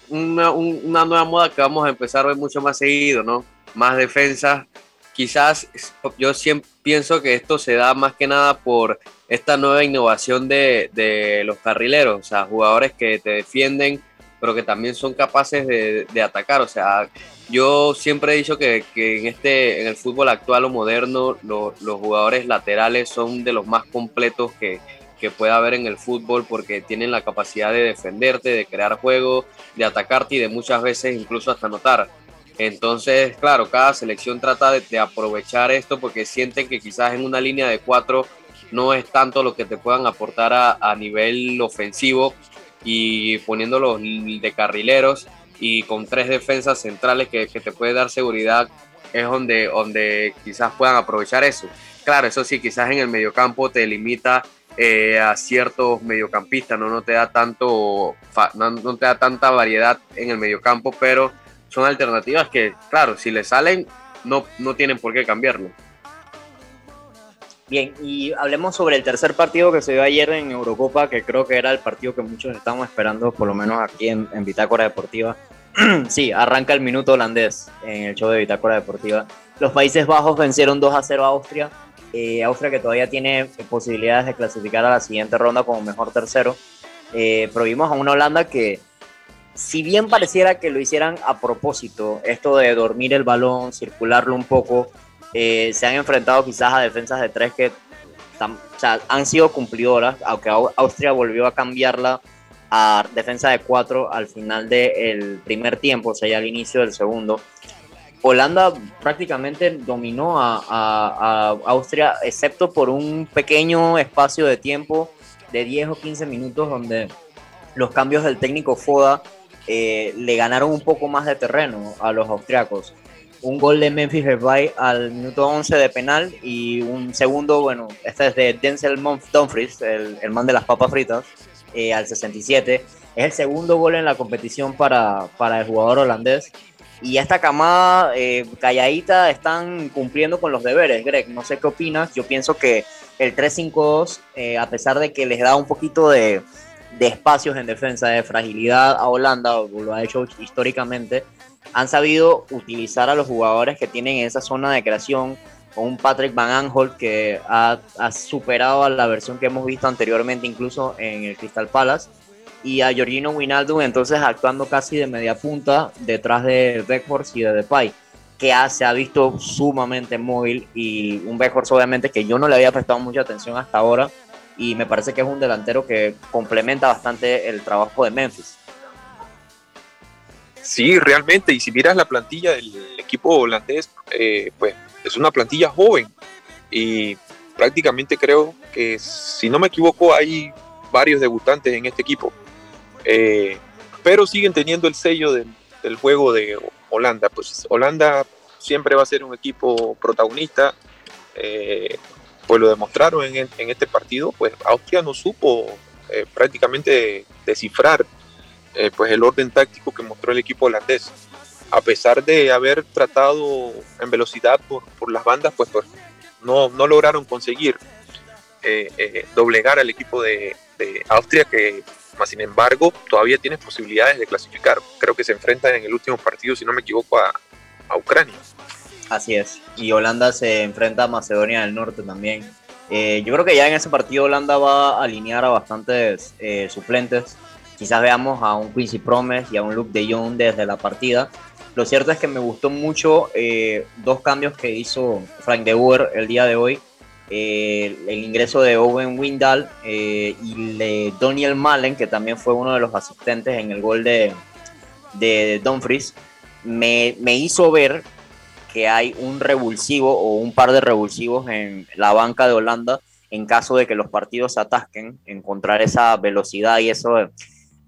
una, nueva moda que vamos a empezar a ver mucho más seguido, ¿no? Más defensa. Quizás yo siempre pienso que esto se da más que nada por esta nueva innovación de, los carrileros, o sea, jugadores que te defienden pero que también son capaces de, atacar. O sea, yo siempre he dicho que, que, en, este, en el fútbol actual o moderno los jugadores laterales son de los más completos que, que puede haber en el fútbol porque tienen la capacidad de defenderte, de crear juego, de atacarte y de muchas veces incluso hasta anotar. Entonces, claro, cada selección trata de, de, aprovechar esto porque sienten que quizás en una línea de cuatro no es tanto lo que te puedan aportar a, a nivel ofensivo, y poniéndolos de carrileros y con tres defensas centrales que, que, te puede dar seguridad es donde, donde quizás puedan aprovechar eso. Claro, eso sí, quizás en el mediocampo te limita eh, a ciertos mediocampistas, ¿no? No, te da tanto, no, no, te da tanta variedad en el mediocampo, pero son alternativas que, claro, si le salen, no, no tienen por qué cambiarlo. Bien, y hablemos sobre el tercer partido que se dio ayer en Eurocopa, que creo que era el partido que muchos estamos esperando, por lo menos aquí en, Bitácora Deportiva. sí, arranca el minuto holandés en el show de Bitácora Deportiva. Los Países Bajos vencieron 2 a 0 a Austria. Eh, Austria que todavía tiene posibilidades de clasificar a la siguiente ronda como mejor tercero. Eh, pero vimos a una Holanda que, si bien pareciera que lo hicieran a propósito, esto de dormir el balón, circularlo un poco, eh, se han enfrentado quizás a defensas de tres que han sido cumplidoras, aunque Austria volvió a cambiarla a defensa de cuatro al final del primer tiempo, o sea, ya al inicio del segundo. Holanda prácticamente dominó a, Austria, excepto por un pequeño espacio de tiempo de 10 o 15 minutos donde los cambios del técnico Foda eh, le ganaron un poco más de terreno a los austriacos un gol de Memphis Depay al minuto 11 de penal y un segundo, bueno, este es de Denzel Dumfries, el, el man de las papas fritas, eh, al 67. Es el segundo gol en la competición para, para el jugador holandés. Y esta camada eh, calladita están cumpliendo con los deberes, Greg. No sé qué opinas. Yo pienso que el 3-5-2, eh, a pesar de que les da un poquito de, de espacios en defensa, de fragilidad a Holanda, lo ha hecho históricamente, han sabido utilizar a los jugadores que tienen esa zona de creación, con un Patrick Van Aanholt que ha, superado a la versión que hemos visto anteriormente, incluso en el Crystal Palace, y a Georgino Wijnaldum entonces actuando casi de media punta detrás de Beckhorst y de Depay, que se ha visto sumamente móvil y un Beckhorst obviamente que yo no le había prestado mucha atención hasta ahora y me parece que es un delantero que complementa bastante el trabajo de Memphis. Sí, realmente, y si miras la plantilla del equipo holandés, eh, pues es una plantilla joven y prácticamente creo que, si no me equivoco, hay varios debutantes en este equipo, eh, pero siguen teniendo el sello del, juego de Holanda. Pues Holanda siempre va a ser un equipo protagonista, eh, pues lo demostraron en, en, este partido, pues Austria no supo prácticamente descifrar eh, pues el orden táctico que mostró el equipo holandés. A pesar de haber tratado en velocidad por, por las bandas, pues, pues no, no, lograron conseguir eh, eh, doblegar al equipo de, de, Austria, que más sin embargo todavía tiene posibilidades de clasificar. Creo que se enfrentan en el último partido, si no me equivoco, a, a Ucrania. Así es. Y Holanda se enfrenta a Macedonia del Norte también. Eh, yo creo que ya en ese partido Holanda va a alinear a bastantes eh, suplentes. Quizás veamos a un Quincy Promes y a un Luke de Jong desde la partida. Lo cierto es que me gustó mucho eh, dos cambios que hizo Frank de Boer el día de hoy. El ingreso de Owen Windal y de Daniel Malen, que también fue uno de los asistentes en el gol de, de Dumfries, me, me hizo ver que hay un revulsivo o un par de revulsivos en la banca de Holanda en caso de que los partidos se atasquen, encontrar esa velocidad y eso,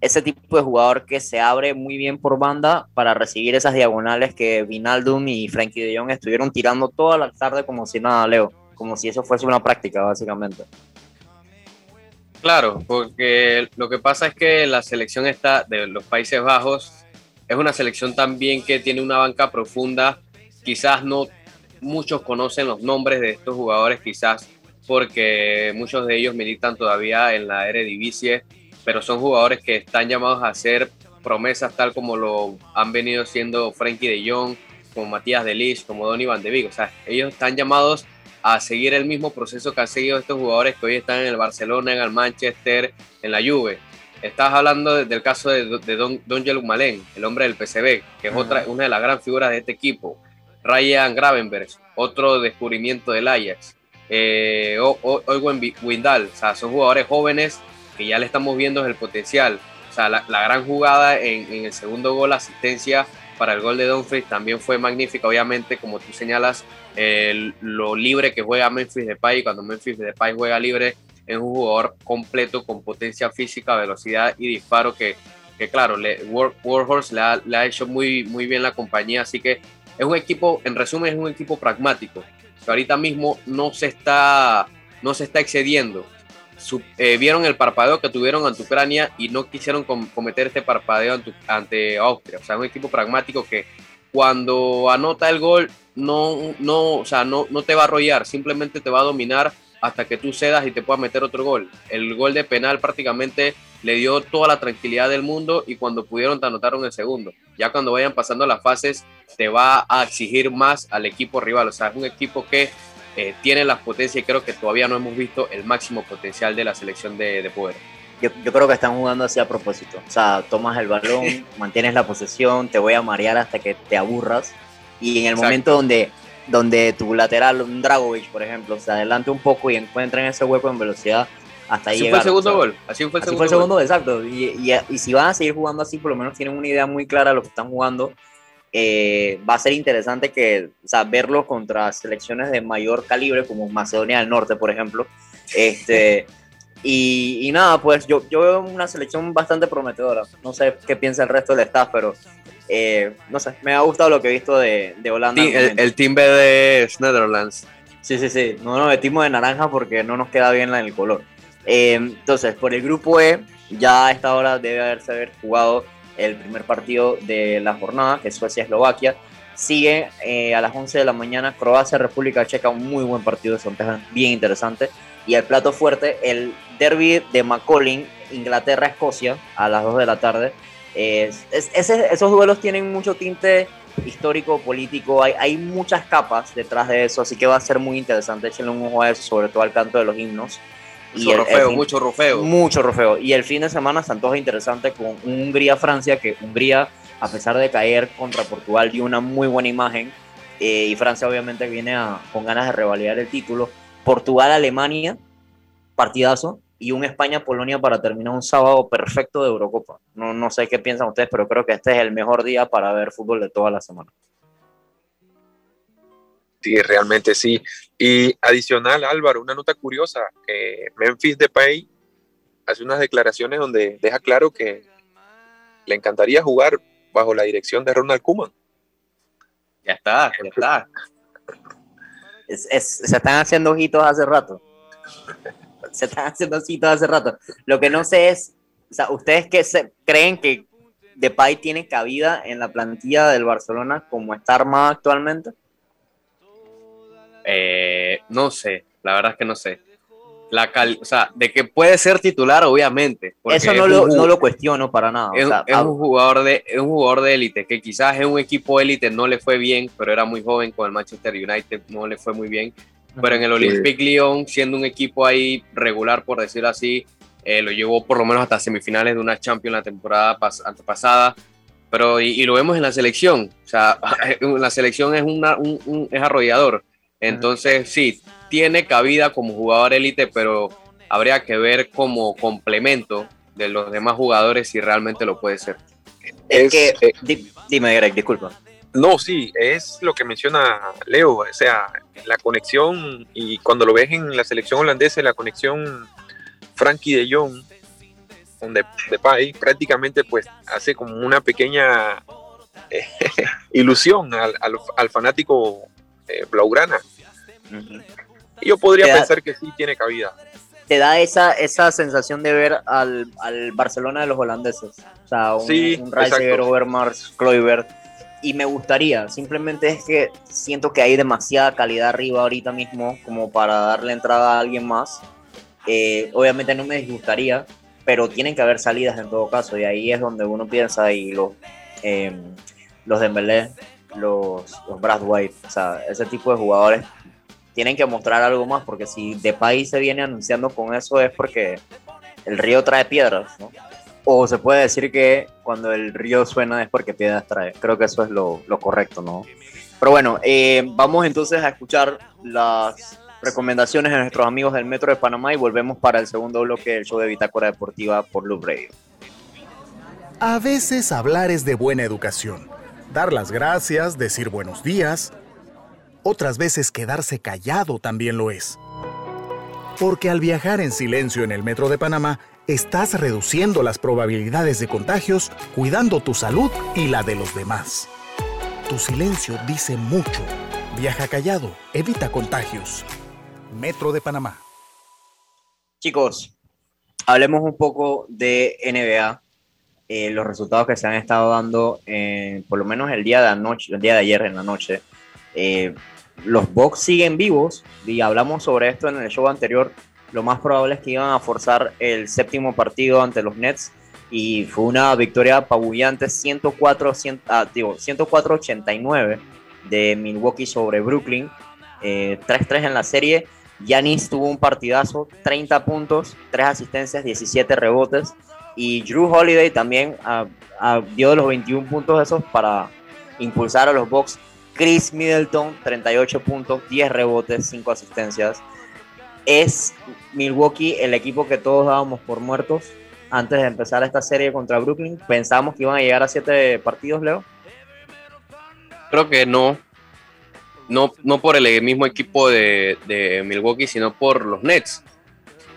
ese tipo de jugador que se abre muy bien por banda para recibir esas diagonales que Vinaldum y Frankie de Jong estuvieron tirando toda la tarde como si nada, Leo, como si eso fuese una práctica básicamente. Claro, porque lo que pasa es que la selección está de los Países Bajos es una selección también que tiene una banca profunda Quizás no muchos conocen los nombres de estos jugadores, quizás porque muchos de ellos militan todavía en la Eredivisie, pero son jugadores que están llamados a ser promesas tal como lo han venido siendo Frankie de Jong, como Matías de Ligt, como Donny Van de Beek. O sea, ellos están llamados a seguir el mismo proceso que han seguido estos jugadores que hoy están en el Barcelona, en el Manchester, en la Juve. Estás hablando del caso de, Don, Don Malen, el hombre del PCB, que es otra, una de las grandes figuras de este equipo. Ryan Gravenberg, otro descubrimiento del Ajax. Eh, Owen Windal, o sea, son jugadores jóvenes que ya le estamos viendo el potencial. O sea, la, gran jugada en, el segundo gol, asistencia para el gol de Dumfries también fue magnífica. Obviamente, como tú señalas, lo libre que juega Memphis Depay, cuando Memphis Depay juega libre, es un jugador completo con potencia física, velocidad y disparo que, que claro, le, Warhorse le ha, le ha hecho muy, muy bien la compañía. Así que es un equipo, en resumen, es un equipo pragmático, que ahorita mismo no se está, no se está excediendo. Eh, vieron el parpadeo que tuvieron ante Ucrania y no quisieron cometer este parpadeo ante, Austria. O sea, un equipo pragmático que cuando anota el gol no, no, o sea, no, no te va a arrollar, simplemente te va a dominar hasta que tú cedas y te puedas meter otro gol. El gol de penal prácticamente le dio toda la tranquilidad del mundo y cuando pudieron te anotaron el segundo. Ya cuando vayan pasando las fases te va a exigir más al equipo rival. O sea, es un equipo que eh, tiene las potencias y creo que todavía no hemos visto el máximo potencial de la selección de, poder. Yo, creo que están jugando así a propósito. O sea, tomas el balón, mantienes la posesión, te voy a marear hasta que te aburras. Y en el momento donde, donde tu lateral, un Dragovic, por ejemplo, se adelante un poco y encuentra en ese hueco en velocidad, hasta ahí así fue el segundo gol. Así fue el segundo, fue el segundo exacto. Y, y, si van a seguir jugando así, por lo menos tienen una idea muy clara de lo que están jugando. Eh, va a ser interesante que, o sea, verlo contra selecciones de mayor calibre, como Macedonia del Norte, por ejemplo. Este, y, y, nada, pues yo, yo veo una selección bastante prometedora. No sé qué piensa el resto del staff, pero eh, no sé, me ha gustado lo que he visto de, de Holanda. el, el, Team B de Netherlands. Sí, sí, sí. No nos metimos de naranja porque no nos queda bien en el color. Eh, entonces, por el grupo E, ya a esta hora debe haberse haber jugado el primer partido de la jornada, que es Suecia-Eslovaquia. Sigue eh, a las 11 de la mañana Croacia-República Checa, un muy buen partido de sonteja, bien interesante. Y el plato fuerte, el derby de McCollin, Inglaterra-Escocia, a las 2 de la tarde. esos duelos tienen mucho tinte histórico, político, hay, muchas capas detrás de eso, así que va a ser muy interesante. Échenle un ojo a eso, sobre todo al canto de los himnos. Y mucho rofeo. Mucho rofeo. Y el fin de semana se antoja interesante con Hungría-Francia, que Hungría, a pesar de caer contra Portugal, dio una muy buena imagen. Eh, y Francia obviamente viene con ganas de revalidar el título. Portugal-Alemania, partidazo. Y un España-Polonia para terminar un sábado perfecto de Eurocopa. No, no sé qué piensan ustedes, pero creo que este es el mejor día para ver fútbol de toda la semana. Sí, realmente sí. Y adicional, Álvaro, una nota curiosa, eh, Memphis Depay hace unas declaraciones donde deja claro que le encantaría jugar bajo la dirección de Ronald Koeman. Ya está, ya está. se están haciendo ojitos hace rato. Se están haciendo ojitos hace rato. Lo que no sé es, o sea, ¿ustedes qué se, creen que Depay tiene cabida en la plantilla del Barcelona como está armada actualmente? Eh, no sé, la verdad es que no sé. la cal, o sea, de que puede ser titular, obviamente. Eso no lo, no lo, cuestiono para nada. Es, un jugador de, es un jugador de élite, que quizás en un equipo élite no le fue bien, pero era muy joven con el Manchester United, no le fue muy bien. Pero en el Olympique Lyon, siendo un equipo ahí regular, por decirlo así, eh, lo llevó por lo menos hasta semifinales de una Champions la temporada antepasada. Pero, y, lo vemos en la selección, o sea, la selección es, una, un, es arrollador. Entonces, sí, tiene cabida como jugador élite, pero habría que ver como complemento de los demás jugadores si realmente lo puede ser. Es, que, eh, dime, Greg, disculpa. No, sí, es lo que menciona Leo, o sea, la conexión, y cuando lo ves en la selección holandesa, la conexión Frankie de Jong con de, de prácticamente pues hace como una pequeña eh, ilusión al, al, fanático eh, blaugrana. Yo podría pensar que sí tiene cabida. Te da esa, esa sensación de ver al, al Barcelona de los holandeses. O sea, un, sí, un Overmars, Kluivert y me gustaría, simplemente es que siento que hay demasiada calidad arriba ahorita mismo como para darle entrada a alguien más. Eh, obviamente no me disgustaría, pero tienen que haber salidas en todo caso y ahí es donde uno piensa y los, eh, los Dembélé, los, los Brad White, o sea, ese tipo de jugadores tienen que mostrar algo más porque si de país se viene anunciando con eso es porque el río trae piedras, ¿no? O se puede decir que cuando el río suena es porque piedras trae. Creo que eso es lo, correcto, ¿no? Pero bueno, eh, vamos entonces a escuchar las recomendaciones de nuestros amigos del Metro de Panamá y volvemos para el segundo bloque del show de Bitácora Deportiva por Loop Radio. A veces hablar es de buena educación. Dar las gracias, decir buenos días. Otras veces quedarse callado también lo es. Porque al viajar en silencio en el Metro de Panamá, estás reduciendo las probabilidades de contagios, cuidando tu salud y la de los demás. Tu silencio dice mucho. Viaja callado, evita contagios. Metro de Panamá. Chicos, hablemos un poco de NBA. Eh, los resultados que se han estado dando, por lo menos el día de anoche, el día de ayer en la noche. Eh, los Bucks siguen vivos y hablamos sobre esto en el show anterior lo más probable es que iban a forzar el séptimo partido ante los Nets y fue una victoria apabullante 104, 104-89 ah, de Milwaukee sobre Brooklyn, 3-3 eh, en la serie. Yanis tuvo un partidazo, 30 puntos, 3 asistencias, 17 rebotes. Y Drew Holiday también ah, ah, dio los 21 puntos esos para impulsar a los Bucks. Chris Middleton, 38 puntos, 10 rebotes, 5 asistencias. Es Milwaukee el equipo que todos dábamos por muertos antes de empezar esta serie contra Brooklyn. Pensamos que iban a llegar a siete partidos, Leo. Creo que no. No, no por el mismo equipo de, Milwaukee, sino por los Nets.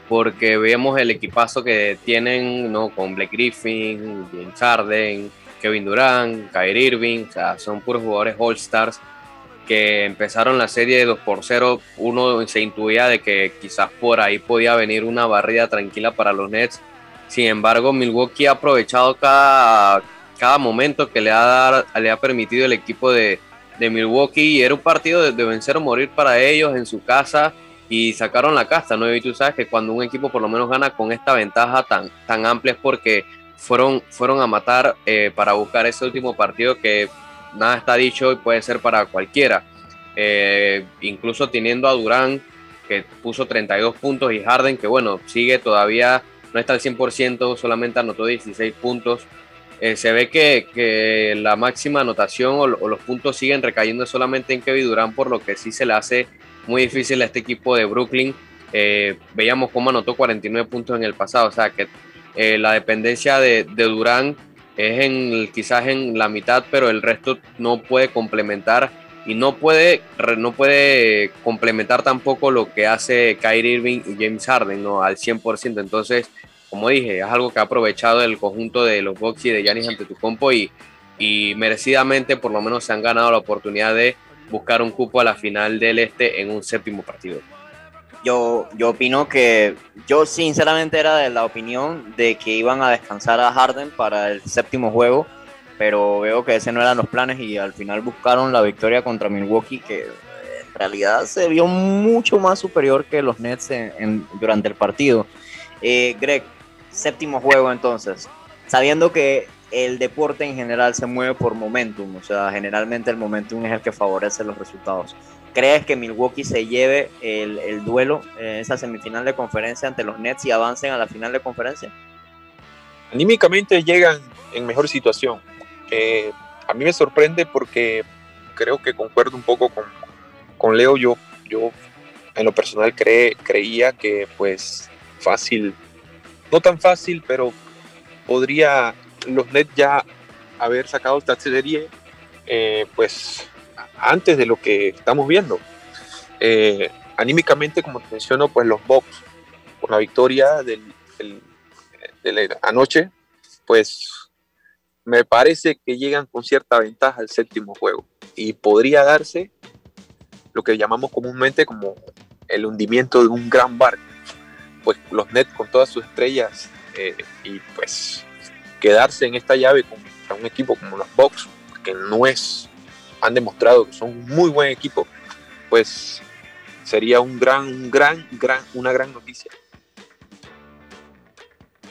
Porque vemos el equipazo que tienen ¿no? con Blake Griffin, James Harden, Kevin Durant, Kyrie Irving. Son puros jugadores All-Stars que empezaron la serie de 2 por 0, uno se intuía de que quizás por ahí podía venir una barrida tranquila para los Nets. Sin embargo, Milwaukee ha aprovechado cada, cada momento que le ha, le ha permitido el equipo de, Milwaukee y era un partido de, vencer o morir para ellos en su casa y sacaron la casta, ¿no? Y tú sabes que cuando un equipo por lo menos gana con esta ventaja tan, tan amplia es porque fueron, fueron a matar eh, para buscar ese último partido que nada está dicho y puede ser para cualquiera. Eh, incluso teniendo a Durán, que puso 32 puntos, y Harden, que bueno, sigue todavía, no está al 100%, solamente anotó 16 puntos. Eh, se ve que, la máxima anotación o, los puntos siguen recayendo solamente en Kevin Durán, por lo que sí se le hace muy difícil a este equipo de Brooklyn. Veíamos cómo anotó 49 puntos en el pasado, o sea que la dependencia de, de Durán es en quizás en la mitad, pero el resto no puede complementar y no puede, no puede complementar tampoco lo que hace Kyrie Irving y James Harden ¿no? al 100%. Entonces, como dije, es algo que ha aprovechado el conjunto de los Bucks y de Giannis Antetokounmpo y, y merecidamente por lo menos se han ganado la oportunidad de buscar un cupo a la final del Este en un séptimo partido yo, yo opino que yo sinceramente era de la opinión de que iban a descansar a Harden para el séptimo juego, pero veo que ese no eran los planes y al final buscaron la victoria contra Milwaukee, que realidad se vio mucho más superior que los Nets durante el partido. Eh, Greg, séptimo juego entonces, sabiendo que el deporte en general se mueve por momentum, o sea, generalmente el momentum es el que favorece los resultados. ¿Crees que Milwaukee se lleve el, duelo en esa semifinal de conferencia ante los Nets y avancen a la final de conferencia? Anímicamente llegan en mejor situación. Eh, a mí me sorprende porque creo que concuerdo un poco con, con Leo. Yo, yo en lo personal creía que pues fácil, no tan fácil, pero podría los Nets ya haber sacado esta serie eh, pues antes de lo que estamos viendo. Eh, anímicamente, como te menciono, pues los Bucks, por la victoria del, de anoche, pues me parece que llegan con cierta ventaja al séptimo juego y podría darse lo que llamamos comúnmente como el hundimiento de un gran barco. Pues los Nets con todas sus estrellas eh, y pues quedarse en esta llave contra un equipo como los Bucks, que no es, han demostrado que son un muy buen equipo, pues sería un gran, gran, gran, una gran noticia.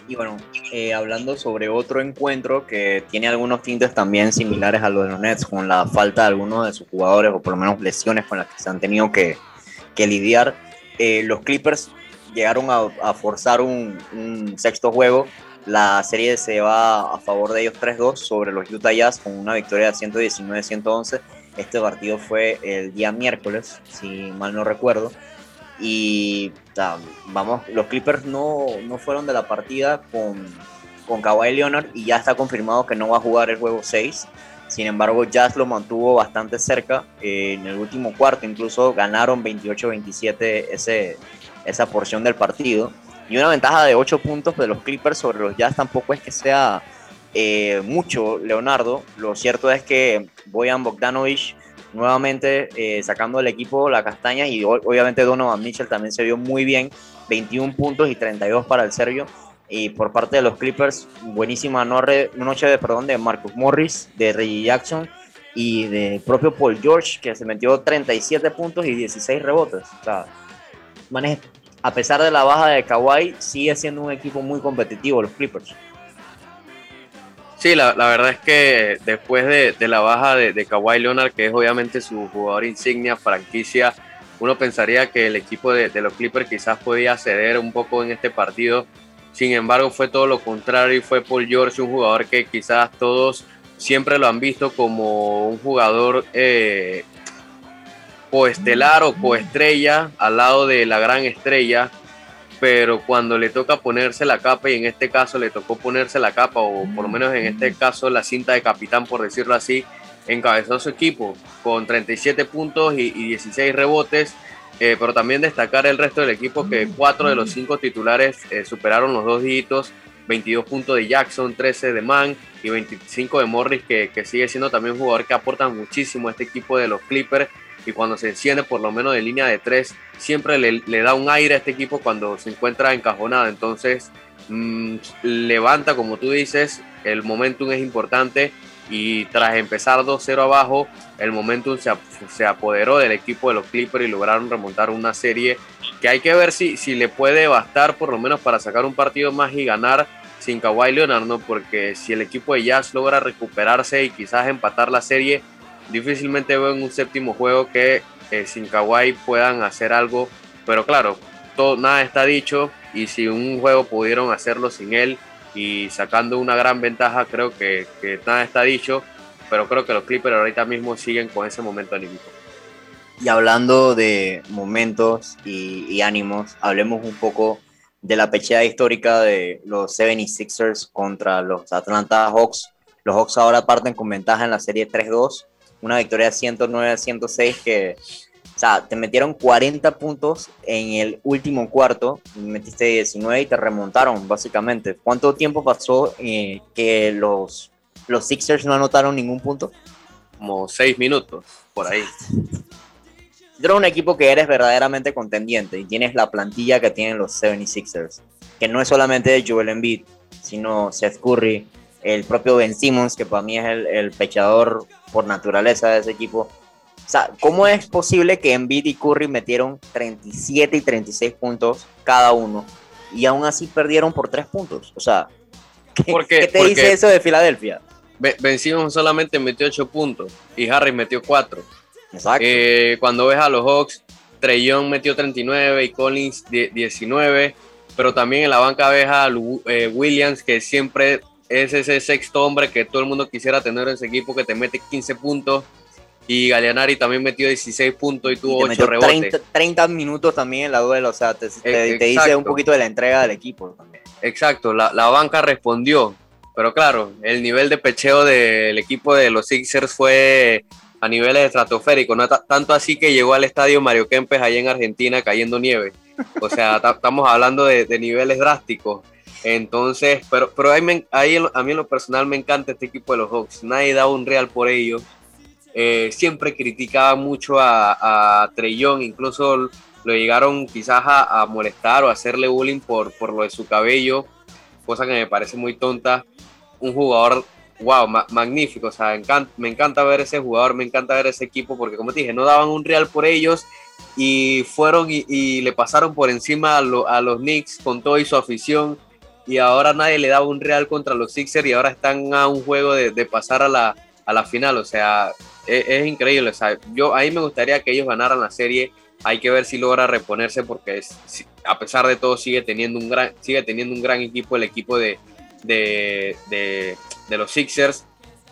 Y bueno, eh, hablando sobre otro encuentro que tiene algunos tintes también similares a los de los Nets, con la falta de algunos de sus jugadores, o por lo menos lesiones con las que se han tenido que, lidiar, eh, los Clippers llegaron a, forzar un, un, sexto juego la serie se va a favor de ellos 3-2 sobre los Utah Jazz con una victoria de 119-111. Este partido fue el día miércoles, si mal no recuerdo. Y vamos, los Clippers no, no, fueron de la partida con, con Kawhi Leonard y ya está confirmado que no va a jugar el juego 6. Sin embargo, Jazz lo mantuvo bastante cerca. en el último cuarto incluso ganaron 28-27 esa porción del partido y una ventaja de 8 puntos de los Clippers sobre los Jazz tampoco es que sea eh, mucho, Leonardo. Lo cierto es que Boyan Bogdanovich nuevamente eh, sacando del equipo la castaña y obviamente Donovan Mitchell también se vio muy bien, 21 puntos y 32 para el serbio. Y por parte de los Clippers, buenísima noche de, perdón, de Marcus Morris, de Reggie Jackson y de propio Paul George, que se metió 37 puntos y 16 rebotes. O sea, a pesar de la baja de Kawhi, sigue siendo un equipo muy competitivo los Clippers. Sí, la, verdad es que después de, la baja de, de, Kawhi Leonard, que es obviamente su jugador insignia, franquicia, uno pensaría que el equipo de, los Clippers quizás podía ceder un poco en este partido. Sin embargo, fue todo lo contrario y fue Paul George, un jugador que quizás todos siempre lo han visto como un jugador eh, coestelar o coestrella al lado de la gran estrella, pero cuando le toca ponerse la capa, y en este caso le tocó ponerse la capa, o por lo menos en este caso la cinta de capitán, por decirlo así, encabezó su equipo con 37 puntos y, 16 rebotes, eh, pero también destacar el resto del equipo que cuatro de los cinco titulares eh, superaron los dos dígitos, 22 puntos de Jackson, 13 de Mann y 25 de Morris, que, que sigue siendo también un jugador que aporta muchísimo a este equipo de los Clippers y cuando se enciende por lo menos de línea de tres, siempre le, da un aire a este equipo cuando se encuentra encajonado. Entonces, mm, levanta, como tú dices, el momentum es importante y tras empezar 2-0 abajo, el momentum se, se, apoderó del equipo de los Clippers y lograron remontar una serie que hay que ver si, si le puede bastar por lo menos para sacar un partido más y ganar sin Kawhi Leonard, ¿no? porque si el equipo de Jazz logra recuperarse y quizás empatar la serie, difícilmente veo en un séptimo juego que eh, sin Kawhi puedan hacer algo, pero claro, todo, nada está dicho y si un juego pudieron hacerlo sin él y sacando una gran ventaja, creo que, nada está dicho, pero creo que los Clippers ahorita mismo siguen con ese momento anímico. Y hablando de momentos y, y ánimos, hablemos un poco de la pecheada histórica de los 76ers contra los Atlanta Hawks. Los Hawks ahora parten con ventaja en la serie 3-2 una victoria 109 a 106 que, o sea, te metieron 40 puntos en el último cuarto, metiste 19 y te remontaron, básicamente. ¿Cuánto tiempo pasó eh, que los, los Sixers no anotaron ningún punto? Como 6 minutos, por ahí. Tú un equipo que eres verdaderamente contendiente y tienes la plantilla que tienen los 76ers, que no es solamente Joel Embiid, sino Seth Curry, el propio Ben Simmons, que para mí es el, el pechador por naturaleza de ese equipo. O sea, ¿cómo es posible que Embiid y Curry metieron 37 y 36 puntos cada uno y aún así perdieron por 3 puntos? O sea, ¿qué, ¿qué te dice eso de Filadelfia? Ben solamente metió 8 puntos y Harry metió 4. Exacto. Eh, cuando ves a los Hawks, Young metió 39 y Collins 19, pero también en la banca ves a eh, Williams, que siempre es ese sexto hombre que todo el mundo quisiera tener en ese equipo, que te mete 15 puntos. Y Galeanari también metió 16 puntos y tuvo 8 rebotes. 30, minutos también en la duela, o sea, te, dice un poquito de la entrega del equipo. Exacto, la, la banca respondió, pero claro, el nivel de pecheo del equipo de los Sixers fue a niveles estratosféricos, no tanto así que llegó al estadio Mario Kempes allá en Argentina cayendo nieve. O sea, estamos hablando de, niveles drásticos. Entonces, pero, pero ahí, a mí en lo personal me encanta este equipo de los Hawks. Nadie da un real por ellos. Eh, siempre criticaba mucho a, a Trellón, incluso lo llegaron quizás a, a, molestar o a hacerle bullying por, por lo de su cabello, cosa que me parece muy tonta. Un jugador wow, magnífico. O sea, me encanta ver ese jugador, me encanta ver ese equipo, porque como te dije, no daban un real por ellos y fueron y, le pasaron por encima a, los Knicks con todo su afición. Y ahora nadie le daba un real contra los Sixers y ahora están a un juego de, pasar a la, a la, final. O sea, e, es, increíble. O sea, yo ahí me gustaría que ellos ganaran la serie. Hay que ver si logra reponerse porque a pesar de todo sigue teniendo un gran, sigue teniendo un gran equipo el equipo de, de, de los Sixers,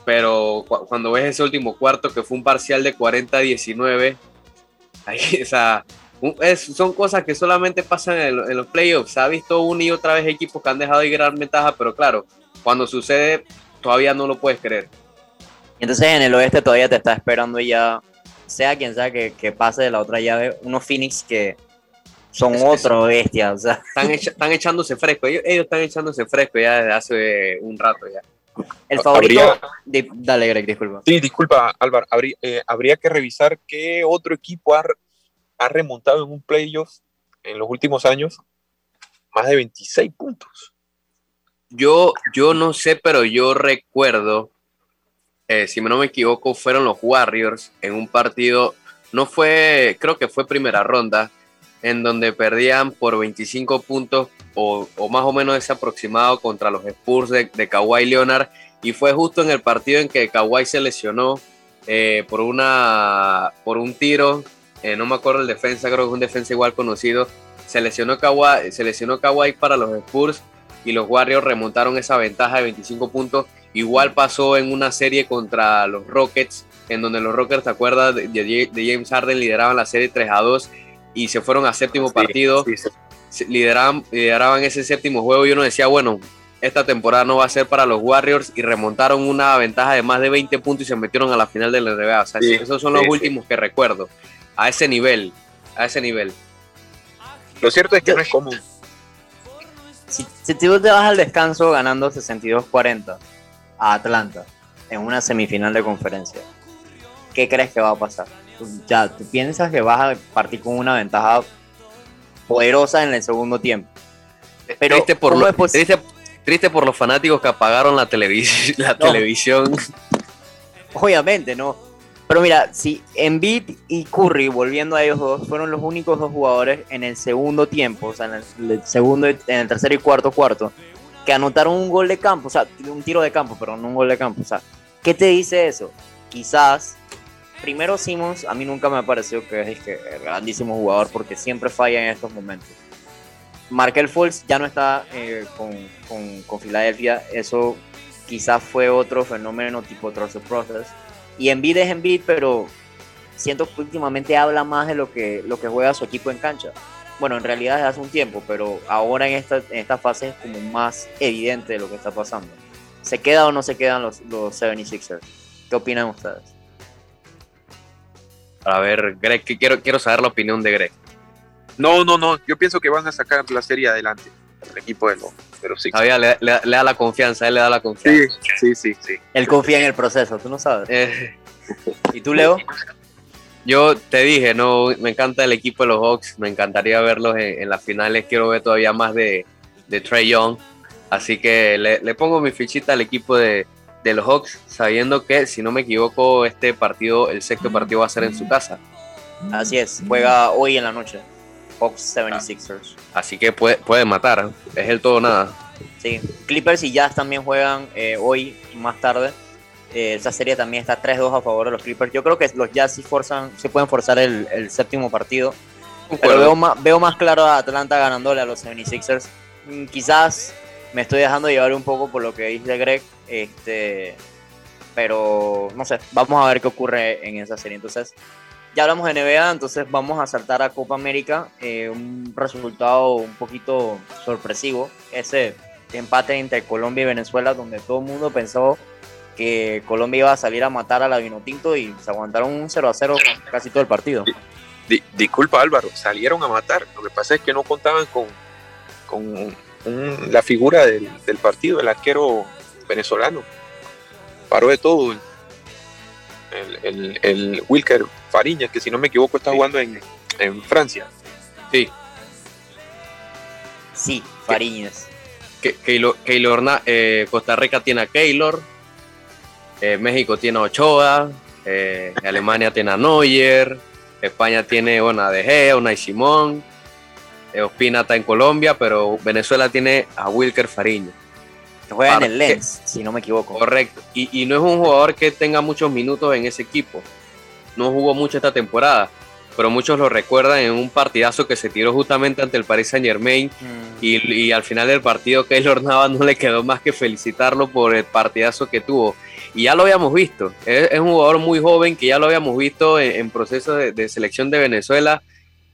pero cuando ves ese último cuarto que fue un parcial de 40-19, son cosas que solamente pasan en, los playoffs. Se ha visto una y otra vez equipos que han dejado de gran ventaja, pero claro, cuando sucede todavía no lo puedes creer. Entonces en el oeste todavía te está esperando ya, sea quien sea que, pase de la otra llave, unos Phoenix que son otro bestia. están, están, echándose fresco, ellos, ellos, están echándose fresco ya desde hace un rato ya. El favorito. dale, Greg, disculpa. Sí, disculpa, Álvaro. Eh, habría, que revisar qué otro equipo ha, remontado en un playoff en los últimos años más de 26 puntos. Yo, yo no sé, pero yo recuerdo, eh, si no me equivoco, fueron los Warriors en un partido, no fue, creo que fue primera ronda, en donde perdían por 25 puntos o, más o menos ese aproximado contra los Spurs de, de Kawhi Leonard. Y fue justo en el partido en que Kawhi se lesionó eh, por, una, por un tiro. Eh, no me acuerdo el defensa, creo que es un defensa igual conocido. Se lesionó, Kawhi, se lesionó Kawhi para los Spurs y los Warriors remontaron esa ventaja de 25 puntos. Igual pasó en una serie contra los Rockets, en donde los Rockets, ¿te acuerdas? De, de James Harden lideraban la serie 3 a 2 y se fueron a séptimo partido. Lideraban, lideraban ese séptimo juego y uno decía, bueno, esta temporada no va a ser para los Warriors y remontaron una ventaja de más de 20 puntos y se metieron a la final de la NBA. O sea, esos son los últimos que recuerdo. A ese nivel, a ese nivel. Lo cierto es que no es común. Si, si tú te vas al descanso ganando 62-40 a Atlanta en una semifinal de conferencia, ¿qué crees que va a pasar? ya tú piensas que vas a partir con una ventaja poderosa en el segundo tiempo. Pero triste por, triste, por los fanáticos que apagaron la, la televisión. Obviamente, ¿no? Pero mira, si Embiid y Curry, volviendo a ellos dos, fueron los únicos dos jugadores en el segundo tiempo, o sea, en el, segundo, en el tercer y cuarto cuarto, que anotaron un gol de campo, o sea, un tiro de campo, pero no un gol de campo. O sea, ¿qué te dice eso? Quizás primero Simmons a mí nunca me ha parecido que es que el grandísimo jugador porque siempre falla en estos momentos. Markel Fultz ya no está eh, con, con, con, Filadelfia, eso quizás fue otro fenómeno tipo Trust Process. Y Embiid es Embiid, pero siento que últimamente habla más de lo que, lo que juega su equipo en cancha. Bueno, en realidad desde hace un tiempo, pero ahora en esta, en esta fase es como más evidente de lo que está pasando. ¿Se queda o no se quedan los, los 76ers? ¿Qué opinan ustedes? A ver, Greg, que quiero, quiero saber la opinión de Greg. No, no, no. Yo pienso que van a sacar la serie adelante. El equipo de los, de Todavía le, da la confianza, él le da la confianza. Sí, sí, sí. Él confía en el proceso, tú no sabes. Eh. ¿Y tú, Leo? Yo te dije, no, me encanta el equipo de los Hawks, me encantaría verlos en, las finales, quiero ver todavía más de, de Trey Young, así que le, pongo mi fichita al equipo de, de los Hawks, sabiendo que, si no me equivoco, este partido, el sexto partido va a ser en su casa. Así es, juega hoy en la noche. Hawks 76ers. Así que puede, puede matar, es el todo nada. Sí, Clippers y Jazz también juegan eh, hoy más tarde. Eh, esa serie también está 3-2 a favor de los Clippers. Yo creo que los Jazz sí, forzan, sí pueden forzar el, el séptimo partido. Pero veo más, veo más claro a Atlanta ganándole a los 76ers. Mm, Quizás me estoy dejando llevar un poco por lo que dice Greg. Este, pero no sé, vamos a ver qué ocurre en esa serie. Entonces, ya hablamos de NBA, entonces vamos a saltar a Copa América. Eh, un resultado un poquito sorpresivo. Ese empate entre Colombia y Venezuela, donde todo el mundo pensó que Colombia iba a salir a matar a la Vinotinto y se aguantaron un 0 a 0 casi todo el partido. Di- disculpa Álvaro, salieron a matar. Lo que pasa es que no contaban con, con la figura del partido, el arquero venezolano. Paró de todo. El, el, el Wilker Fariñas, que si no me equivoco está Sí. jugando en, en Francia. Sí, Sí, Fariñez. que- Keylor, Keylor Na- eh, Costa Rica tiene a Keylor, eh, México tiene a Ochoa, eh, Alemania tiene a Neuer, España tiene bueno, a De Gea, Unai Simón, eh, Ospina está en Colombia, pero Venezuela tiene a Wilker Fariña. Que juega en el Lens, si no me equivoco. Correcto. Y, y no es un jugador que tenga muchos minutos en ese equipo. No jugó mucho esta temporada, pero muchos lo recuerdan en un partidazo que se tiró justamente ante el Paris Saint Germain Mm, y, y al final del partido Keylor Navas no le quedó más que felicitarlo por el partidazo que tuvo. Y ya lo habíamos visto. Es, es un jugador muy joven que ya lo habíamos visto en, en proceso de, de selección de Venezuela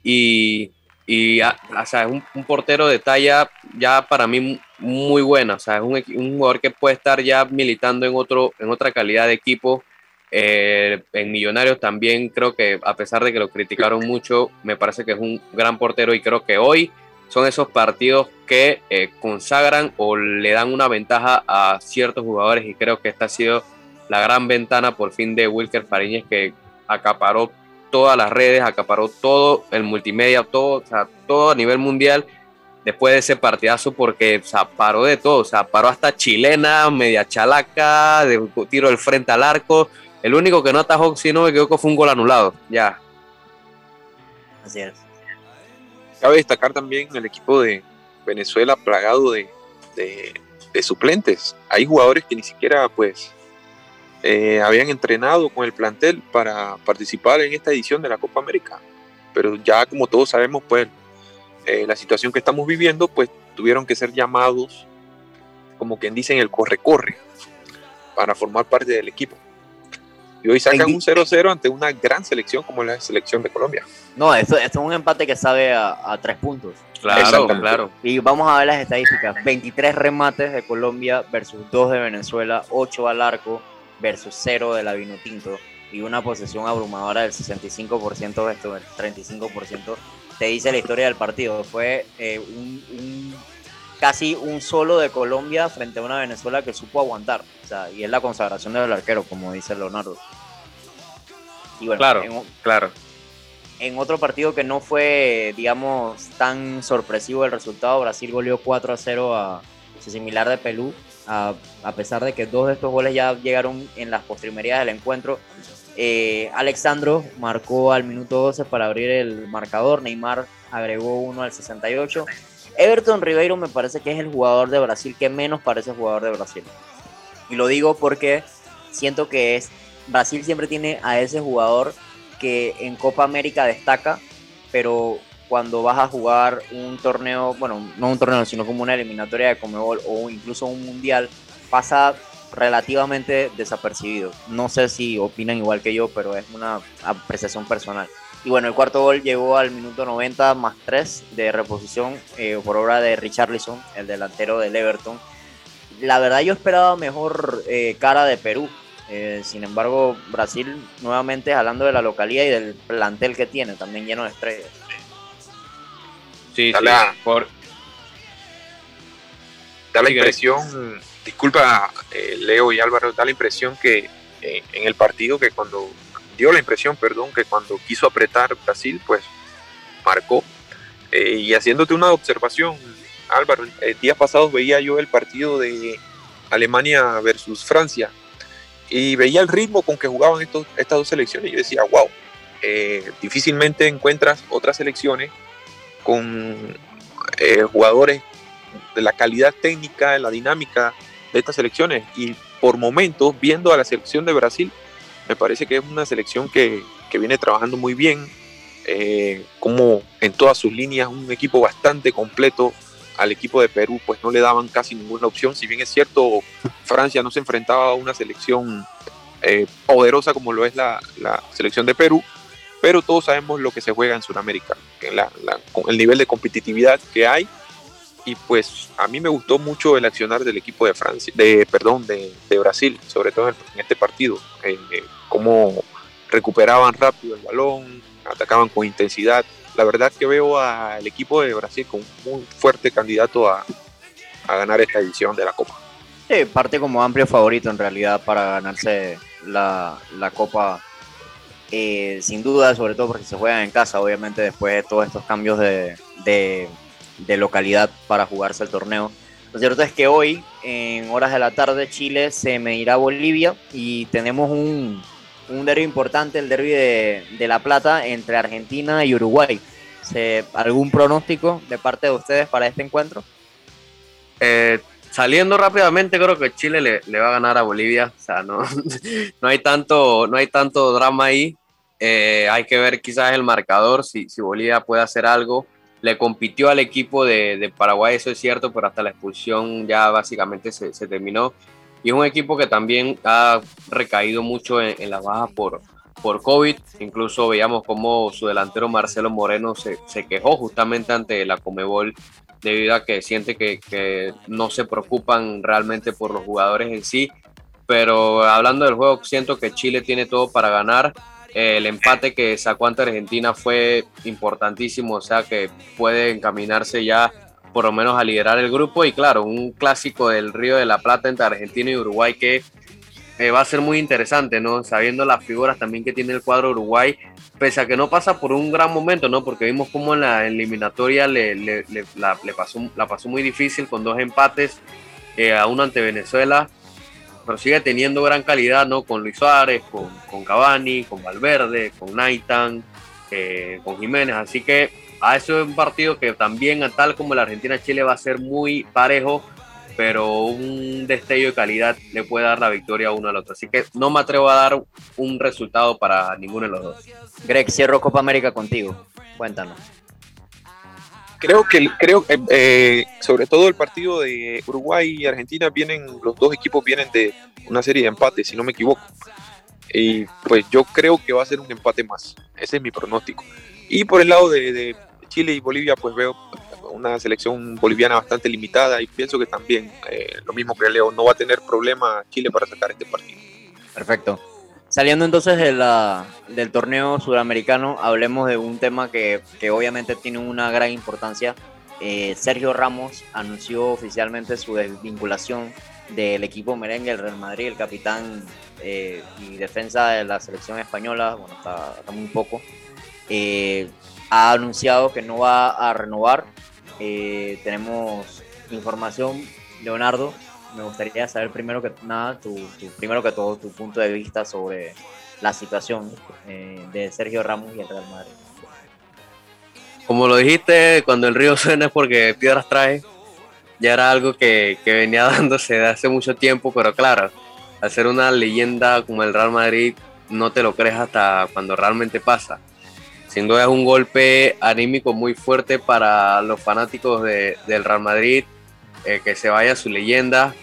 y, y o sea, es un, un portero de talla ya para mí muy buena. O sea, es un, un jugador que puede estar ya militando en, otro, en otra calidad de equipo. Eh, en Millonarios también creo que a pesar de que lo criticaron mucho, me parece que es un gran portero y creo que hoy son esos partidos que eh, consagran o le dan una ventaja a ciertos jugadores y creo que esta ha sido la gran ventana por fin de Wilker Fariñez que acaparó todas las redes, acaparó todo el multimedia, todo, o sea, todo a nivel mundial después de ese partidazo porque o sea, paró de todo, o sea, paró hasta chilena, media chalaca, de tiro del frente al arco. El único que no atajó, si no me equivoco, fue un gol anulado. Ya, así es. Cabe destacar también el equipo de Venezuela plagado de, de- de suplentes. Hay jugadores que ni siquiera pues eh, habían entrenado con el plantel para participar en esta edición de la Copa América. Pero ya como todos sabemos pues eh, la situación que estamos viviendo pues tuvieron que ser llamados como quien dicen el corre-corre para formar parte del equipo. Y hoy sacan un 0-0 ante una gran selección como la selección de Colombia. No, esto, esto es un empate que sabe a, a tres puntos. claro, claro. Y vamos a ver las estadísticas. 23 remates de Colombia versus 2 de Venezuela, 8 al arco versus 0 de la Vinotinto y una posesión abrumadora del 65% de esto, del 35%. Te dice la historia del partido. Fue eh, un, un- casi un solo de Colombia frente a una Venezuela que supo aguantar. O sea, y es la consagración del arquero, como dice Leonardo. Y bueno, Claro. en- Claro. en otro partido que no fue, digamos, tan sorpresivo el resultado, Brasil goleó 4 a 0 a similar de Perú, a, pesar de que dos de estos goles ya llegaron en las postrimerías del encuentro. Eh, Alexandro marcó al minuto 12 para abrir el marcador, Neymar agregó uno al 68. Everton Ribeiro me parece que es el jugador de Brasil que menos parece jugador de Brasil. Y lo digo porque siento que es Brasil siempre tiene a ese jugador que en Copa América destaca, pero cuando vas a jugar un torneo, bueno, no un torneo, sino como una eliminatoria de Comebol o incluso un mundial, pasa relativamente desapercibido. No sé si opinan igual que yo, pero es una apreciación personal. Y bueno, el cuarto gol llegó al minuto 90 más 3 de reposición eh, por obra de Richarlison, el delantero del Everton. La verdad yo esperaba mejor eh, cara de Perú. Eh, sin embargo, Brasil nuevamente hablando de la localidad y del plantel que tiene, también lleno de estrellas. Sí, Da sí. la- Por, da la impresión, disculpa eh, Leo y Álvaro, da la impresión que eh, en el partido que cuando dio la impresión, perdón, que cuando quiso apretar Brasil, pues marcó. Eh, y haciéndote una observación, Álvaro, eh, días pasados veía yo el partido de Alemania versus Francia y veía el ritmo con que jugaban estos, estas dos selecciones y yo decía, wow, eh, difícilmente encuentras otras selecciones con eh, jugadores de la calidad técnica, de la dinámica de estas selecciones. Y por momentos, viendo a la selección de Brasil, me parece que es una selección que, que viene trabajando muy bien, eh, como en todas sus líneas, un equipo bastante completo. Al equipo de Perú, pues no le daban casi ninguna opción. Si bien es cierto, Francia no se enfrentaba a una selección eh, poderosa como lo es la, la, selección de Perú, pero todos sabemos lo que se juega en Sudamérica, la, el nivel de competitividad que hay y pues a mí me gustó mucho el accionar del equipo de Francia, de perdón, de, de Brasil, sobre todo en, este partido, eh, cómo recuperaban rápido el balón, atacaban con intensidad. La verdad que veo al equipo de Brasil como un fuerte candidato a, a ganar esta edición de la Copa. Sí, parte como amplio favorito en realidad para ganarse la, la Copa. Eh, sin duda, sobre todo porque se juegan en casa, obviamente después de todos estos cambios de, de localidad para jugarse el torneo. Lo cierto es que hoy, en horas de la tarde, Chile se medirá a Bolivia y tenemos un, un derby importante, el derby de, de, La Plata entre Argentina y Uruguay. ¿Se, ¿Algún pronóstico de parte de ustedes para este encuentro? Eh, saliendo rápidamente, creo que Chile le, le, va a ganar a Bolivia. O sea, no, no, hay, tanto, no hay tanto drama ahí. Eh, hay que ver quizás el marcador, si, si Bolivia puede hacer algo le compitió al equipo de, de, Paraguay, eso es cierto, pero hasta la expulsión ya básicamente se, se, terminó. Y es un equipo que también ha recaído mucho en, en las bajas por, por COVID. Incluso veíamos cómo su delantero Marcelo Moreno se, se, quejó justamente ante la Comebol debido a que siente que, que no se preocupan realmente por los jugadores en sí. Pero hablando del juego, siento que Chile tiene todo para ganar el empate que sacó ante Argentina fue importantísimo, o sea que puede encaminarse ya por lo menos a liderar el grupo y claro, un clásico del Río de la Plata entre Argentina y Uruguay que eh, va a ser muy interesante, ¿no? Sabiendo las figuras también que tiene el cuadro Uruguay, pese a que no pasa por un gran momento, ¿no? Porque vimos cómo en la eliminatoria le, la pasó muy difícil con dos empates, eh, a uno ante Venezuela pero sigue teniendo gran calidad, ¿no? Con Luis Suárez, con, con Cavani, con Valverde, con Naitan, eh, con Jiménez. Así que a eso es un partido que también, tal como la Argentina-Chile, va a ser muy parejo, pero un destello de calidad le puede dar la victoria uno al otro. Así que no me atrevo a dar un resultado para ninguno de los dos. Greg, cierro Copa América contigo. Cuéntanos creo que creo eh, sobre todo el partido de Uruguay y Argentina vienen los dos equipos vienen de una serie de empates si no me equivoco. Y pues yo creo que va a ser un empate más. Ese es mi pronóstico. Y por el lado de, de Chile y Bolivia pues veo una selección boliviana bastante limitada y pienso que también eh, lo mismo que Leo no va a tener problema Chile para sacar este partido. Perfecto Saliendo entonces del torneo sudamericano, hablemos de un tema que, obviamente tiene una gran importancia. Eh, Sergio Ramos anunció oficialmente su desvinculación del equipo merengue, el Real Madrid, el capitán eh, y defensa de la selección española, bueno, está, muy poco, eh, ha anunciado que no va a renovar. Tenemos información, Leonardo, me gustaría saber primero que nada, tu, tu, primero que todo, tu punto de vista sobre la situación eh, de Sergio Ramos y el Real Madrid. Como lo dijiste, cuando el río suena es porque piedras trae, ya era algo que, que venía dándose de hace mucho tiempo, pero claro, ser una leyenda como el Real Madrid, no te lo crees hasta cuando realmente pasa. Sin duda es un golpe anímico muy fuerte para los fanáticos de, del Real Madrid, eh, que se vaya su leyenda.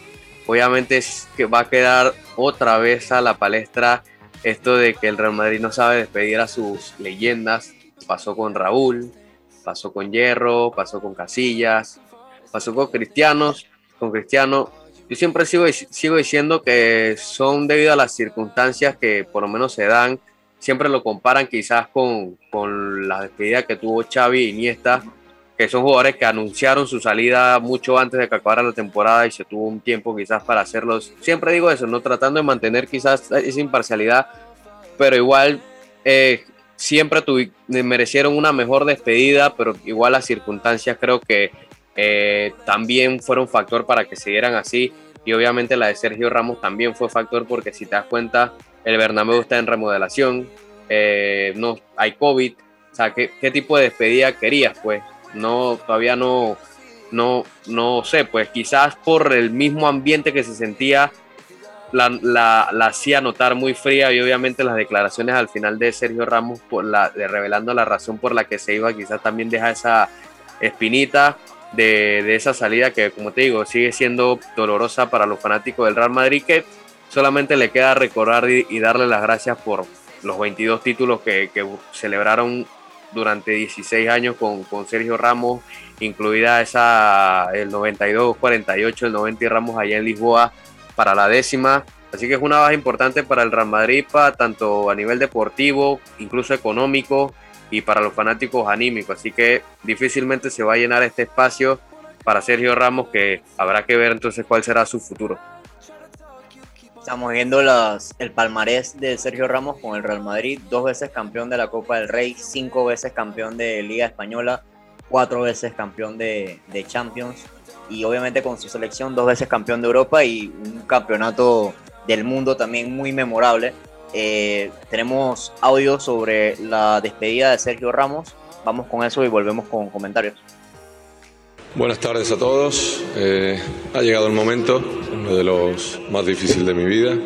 Obviamente es que va a quedar otra vez a la palestra esto de que el Real Madrid no sabe despedir a sus leyendas. Pasó con Raúl, pasó con Hierro, pasó con Casillas, pasó con Cristianos, con Cristiano. Yo siempre sigo, sigo diciendo que son debido a las circunstancias que por lo menos se dan. Siempre lo comparan quizás con, con la despedida que tuvo Xavi y Iniesta que son jugadores que anunciaron su salida mucho antes de que acabara la temporada y se tuvo un tiempo quizás para hacerlos. Siempre digo eso, no tratando de mantener quizás esa imparcialidad, pero igual eh, siempre merecieron una mejor despedida, pero igual las circunstancias creo que eh, también fueron factor para que siguieran así. Y obviamente la de Sergio Ramos también fue factor porque si te das cuenta, el Bernabéu está en remodelación, eh, no hay COVID. O sea, ¿qué, ¿qué, tipo de despedida querías? Pues no, todavía no, no, no sé, pues quizás por el mismo ambiente que se sentía la, la, la, hacía notar muy fría y obviamente las declaraciones al final de Sergio Ramos por la, revelando la razón por la que se iba quizás también deja esa espinita de, de, esa salida que como te digo sigue siendo dolorosa para los fanáticos del Real Madrid que solamente le queda recordar y, y darle las gracias por los 22 títulos que, que celebraron durante 16 años con, con, Sergio Ramos, incluida esa el 92, 48, el 90 y Ramos allá en Lisboa para la décima. Así que es una baja importante para el Real Madrid, para, tanto a nivel deportivo, incluso económico y para los fanáticos anímicos. Así que difícilmente se va a llenar este espacio para Sergio Ramos, que habrá que ver entonces cuál será su futuro. Estamos viendo las, el palmarés de Sergio Ramos con el Real Madrid, dos veces campeón de la Copa del Rey, cinco veces campeón de Liga Española, cuatro veces campeón de, de Champions y obviamente con su selección dos veces campeón de Europa y un campeonato del mundo también muy memorable. Eh, tenemos audio sobre la despedida de Sergio Ramos. Vamos con eso y volvemos con comentarios. Buenas tardes a todos. Eh, ha llegado el momento, uno de los más difíciles de mi vida.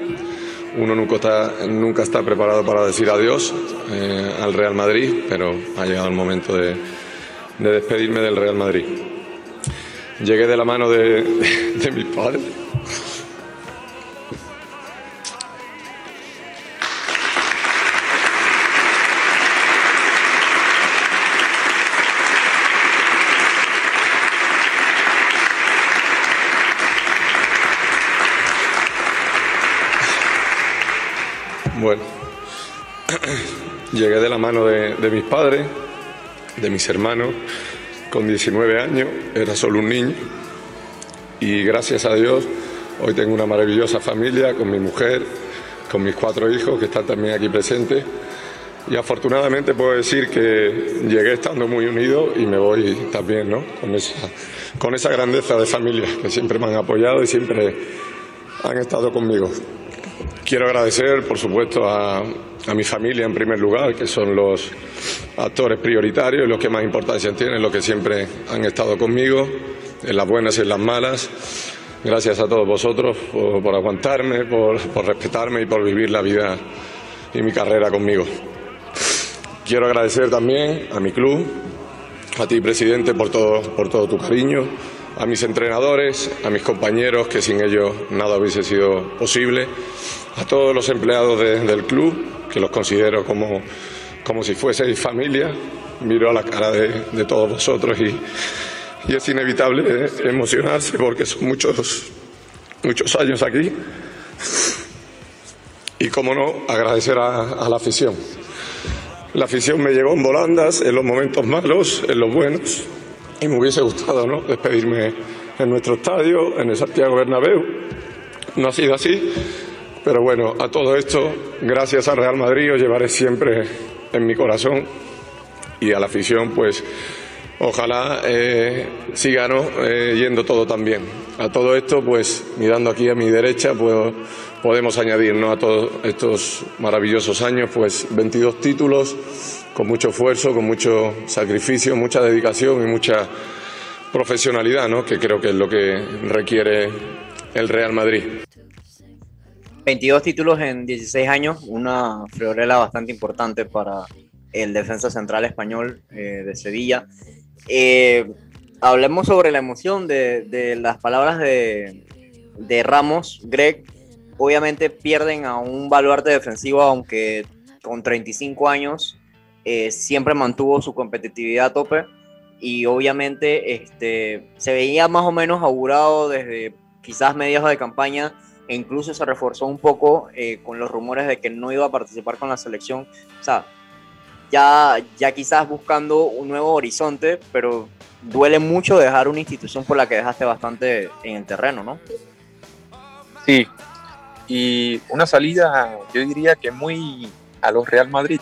Uno nunca está, nunca está preparado para decir adiós eh, al Real Madrid, pero ha llegado el momento de, de, despedirme del Real Madrid. Llegué de la mano de, de, de mis padres. Llegué de la mano de, mis padres, de mis hermanos, con 19 años, era solo un niño, y gracias a Dios hoy tengo una maravillosa familia con mi mujer, con mis cuatro hijos que están también aquí presentes, y afortunadamente puedo decir que llegué estando muy unido y me voy también, ¿no? Con esa, con esa grandeza de familia que siempre me han apoyado y siempre han estado conmigo. Quiero agradecer, por supuesto, a, a, mi familia en primer lugar, que son los actores prioritarios, los que más importancia tienen, los que siempre han estado conmigo, en las buenas y en las malas. Gracias a todos vosotros por, por aguantarme, por, por, respetarme y por vivir la vida y mi carrera conmigo. Quiero agradecer también a mi club, a ti, presidente, por todo, por todo tu cariño, a mis entrenadores, a mis compañeros, que sin ellos nada hubiese sido posible, a todos los empleados de, del club, que los considero como, como si fueseis familia. Miro a la cara de, todos vosotros y, y, es inevitable emocionarse porque son muchos, muchos años aquí. Y, como no, agradecer a, a la afición. La afición me llevó en volandas en los momentos malos, en los buenos, y me hubiese gustado ¿no? despedirme en nuestro estadio, en el Santiago Bernabéu. No ha sido así, pero bueno, a todo esto, gracias al Real Madrid, os llevaré siempre en mi corazón y a la afición, pues ojalá eh, siga ¿no? eh, yendo todo tan bien. A todo esto, pues mirando aquí a mi derecha, puedo, podemos añadir ¿no? a todos estos maravillosos años, pues 22 títulos con mucho esfuerzo, con mucho sacrificio, mucha dedicación y mucha profesionalidad, ¿no? que creo que es lo que requiere el Real Madrid. 22 títulos en 16 años, una friolera bastante importante para el defensa central español eh, de Sevilla. Eh, hablemos sobre la emoción de, de las palabras de, de, Ramos. Greg, obviamente pierden a un baluarte defensivo, aunque con 35 años eh, siempre mantuvo su competitividad a tope y obviamente este, se veía más o menos augurado desde quizás mediados de campaña e incluso se reforzó un poco eh, con los rumores de que no iba a participar con la selección. O sea, ya, ya quizás buscando un nuevo horizonte, pero duele mucho dejar una institución por la que dejaste bastante en el terreno, ¿no? Sí, y una salida, yo diría que muy a los Real Madrid.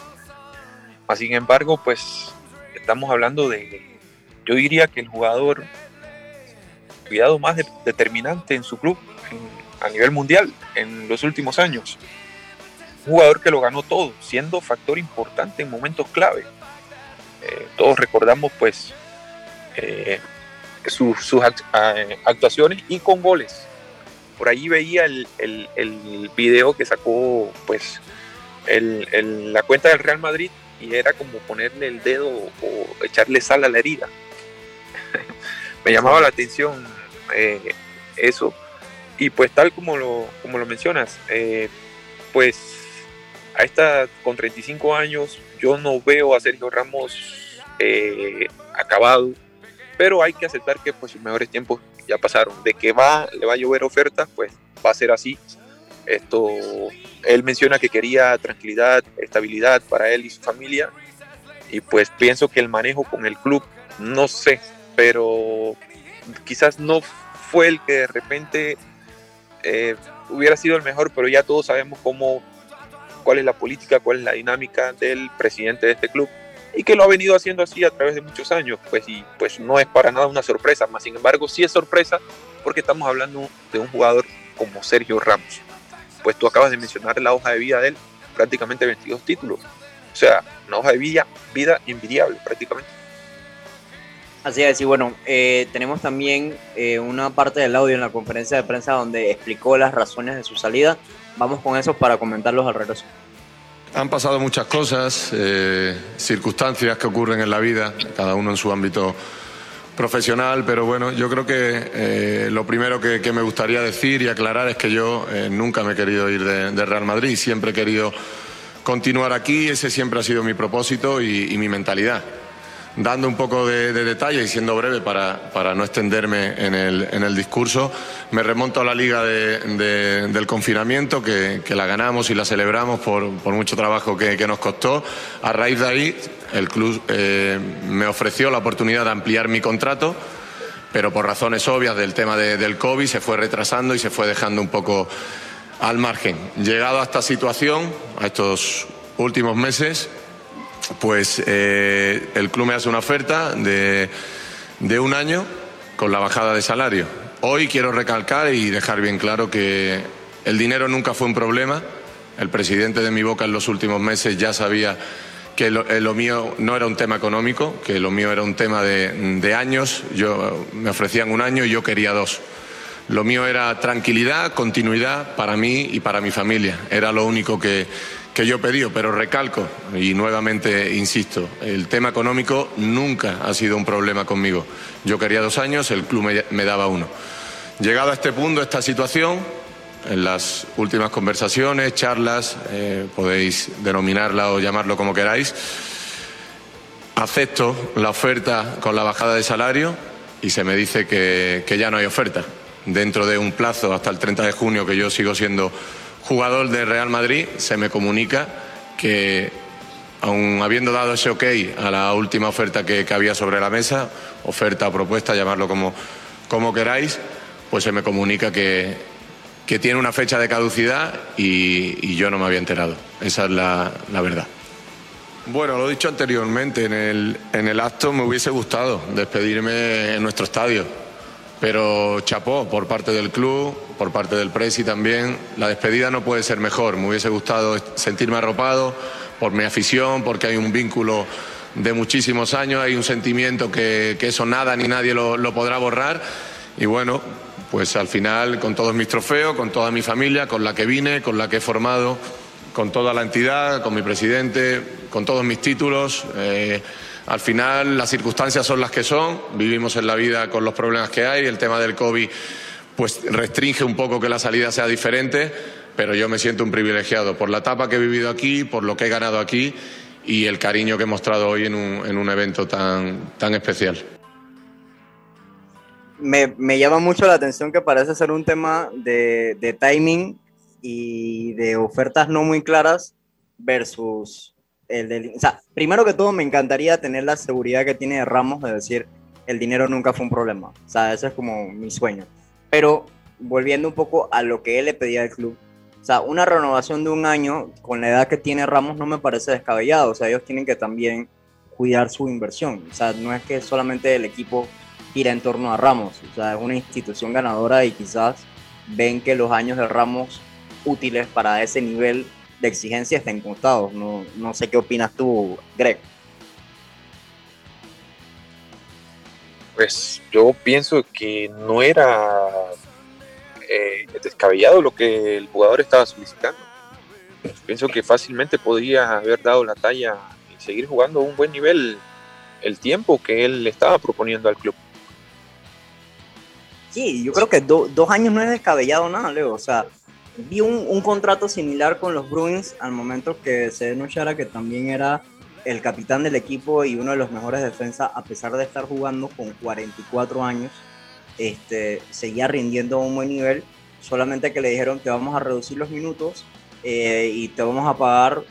Sin embargo, pues estamos hablando de, yo diría que el jugador cuidado más determinante en su club a nivel mundial en los últimos años. Un jugador que lo ganó todo, siendo factor importante en momentos clave. Eh, todos recordamos pues eh, sus, actuaciones y con goles. Por ahí veía el, el, video que sacó pues la cuenta del Real Madrid y era como ponerle el dedo o echarle sal a la herida. Me llamaba la atención eh, eso. Y pues tal como lo, como lo mencionas, eh, pues a esta con 35 años yo no veo a Sergio Ramos eh, acabado, pero hay que aceptar que pues sus mejores tiempos ya pasaron. De que va, le va a llover ofertas, pues va a ser así. Esto, él menciona que quería tranquilidad, estabilidad para él y su familia, y pues pienso que el manejo con el club, no sé, pero quizás no fue el que de repente eh, hubiera sido el mejor, pero ya todos sabemos cómo, cuál es la política, cuál es la dinámica del presidente de este club y que lo ha venido haciendo así a través de muchos años, pues y pues no es para nada una sorpresa, más sin embargo sí es sorpresa porque estamos hablando de un jugador como Sergio Ramos. Pues tú acabas de mencionar la hoja de vida de él, prácticamente 22 títulos. O sea, una hoja de vida, vida envidiable prácticamente. Así es, y bueno, eh, tenemos también eh, una parte del audio en la conferencia de prensa donde explicó las razones de su salida. Vamos con eso para comentarlos al regreso. Han pasado muchas cosas, eh, circunstancias que ocurren en la vida, cada uno en su ámbito profesional, pero bueno, yo creo que lo primero que, me gustaría decir y aclarar es que yo nunca me he querido ir de, Real Madrid, siempre he querido continuar aquí, ese siempre ha sido mi propósito y mi mentalidad dando un poco de, detalle y siendo breve para, para no extenderme en el, en el, discurso, me remonto a la liga del confinamiento, que, que, la ganamos y la celebramos por, por mucho trabajo que, que, nos costó. A raíz de ahí, el club eh, me ofreció la oportunidad de ampliar mi contrato, pero por razones obvias del tema del COVID se fue retrasando y se fue dejando un poco al margen. Llegado a esta situación, a estos últimos meses, pues eh, el club me hace una oferta de, un año con la bajada de salario. Hoy quiero recalcar y dejar bien claro que el dinero nunca fue un problema. El presidente de mi boca en los últimos meses ya sabía que lo, eh, mío no era un tema económico, que lo mío era un tema de, de, años. Yo, me ofrecían un año y yo quería dos. Lo mío era tranquilidad, continuidad para mí y para mi familia. Era lo único que, que yo pedí, pero recalco y nuevamente insisto, el tema económico nunca ha sido un problema conmigo. Yo quería dos años, el club me, daba uno. Llegado a este punto, esta situación, en las últimas conversaciones, charlas, eh, podéis denominarla o llamarlo como queráis, acepto la oferta con la bajada de salario y se me dice que ya no hay oferta. Dentro de un plazo hasta el 30 de junio que yo sigo siendo jugador de Real Madrid, se me comunica que, aun habiendo dado ese ok a la última oferta que, había sobre la mesa, oferta o propuesta, llamarlo como, como queráis, pues se me comunica que, que tiene una fecha de caducidad y, yo no me había enterado. Esa es la, la verdad. Bueno, lo he dicho anteriormente, en el, en el acto me hubiese gustado despedirme en nuestro estadio pero chapó por parte del club, por parte del Presi también. La despedida no puede ser mejor. Me hubiese gustado sentirme arropado por mi afición, porque hay un vínculo de muchísimos años, hay un sentimiento que, eso nada ni nadie lo, lo, podrá borrar. Y bueno, pues al final con todos mis trofeos, con toda mi familia, con la que vine, con la que he formado, con toda la entidad, con mi presidente, con todos mis títulos. Eh, al final las circunstancias son las que son, vivimos en la vida con los problemas que hay, el tema del COVID pues restringe un poco que la salida sea diferente, pero yo me siento un privilegiado por la etapa que he vivido aquí, por lo que he ganado aquí y el cariño que he mostrado hoy en un, evento tan, tan especial. Me, llama mucho la atención que parece ser un tema de, de timing y de ofertas no muy claras versus o sea, primero que todo me encantaría tener la seguridad que tiene Ramos de decir el dinero nunca fue un problema. O sea, ese es como mi sueño. Pero volviendo un poco a lo que él le pedía al club, o sea, una renovación de un año con la edad que tiene Ramos no me parece descabellado. O sea, ellos tienen que también cuidar su inversión. O sea, no es que solamente el equipo gira en torno a Ramos. O sea, es una institución ganadora y quizás ven que los años de Ramos útiles para ese nivel de exigencia estén contados. No, no sé qué opinas tú, Greg. Pues yo pienso que no era eh, descabellado lo que el jugador estaba solicitando. Pienso que fácilmente podría haber dado la talla y seguir jugando a un buen nivel el tiempo que él le estaba proponiendo al club. Sí, yo creo que dos años no es descabellado nada, Leo. O sea, vi un, contrato similar con los Bruins al momento que se denunciara que también era el capitán del equipo y uno de los mejores defensas, a pesar de estar jugando con 44 años, este, seguía rindiendo a un buen nivel, solamente que le dijeron que vamos a reducir los minutos eh, y te vamos a pagar,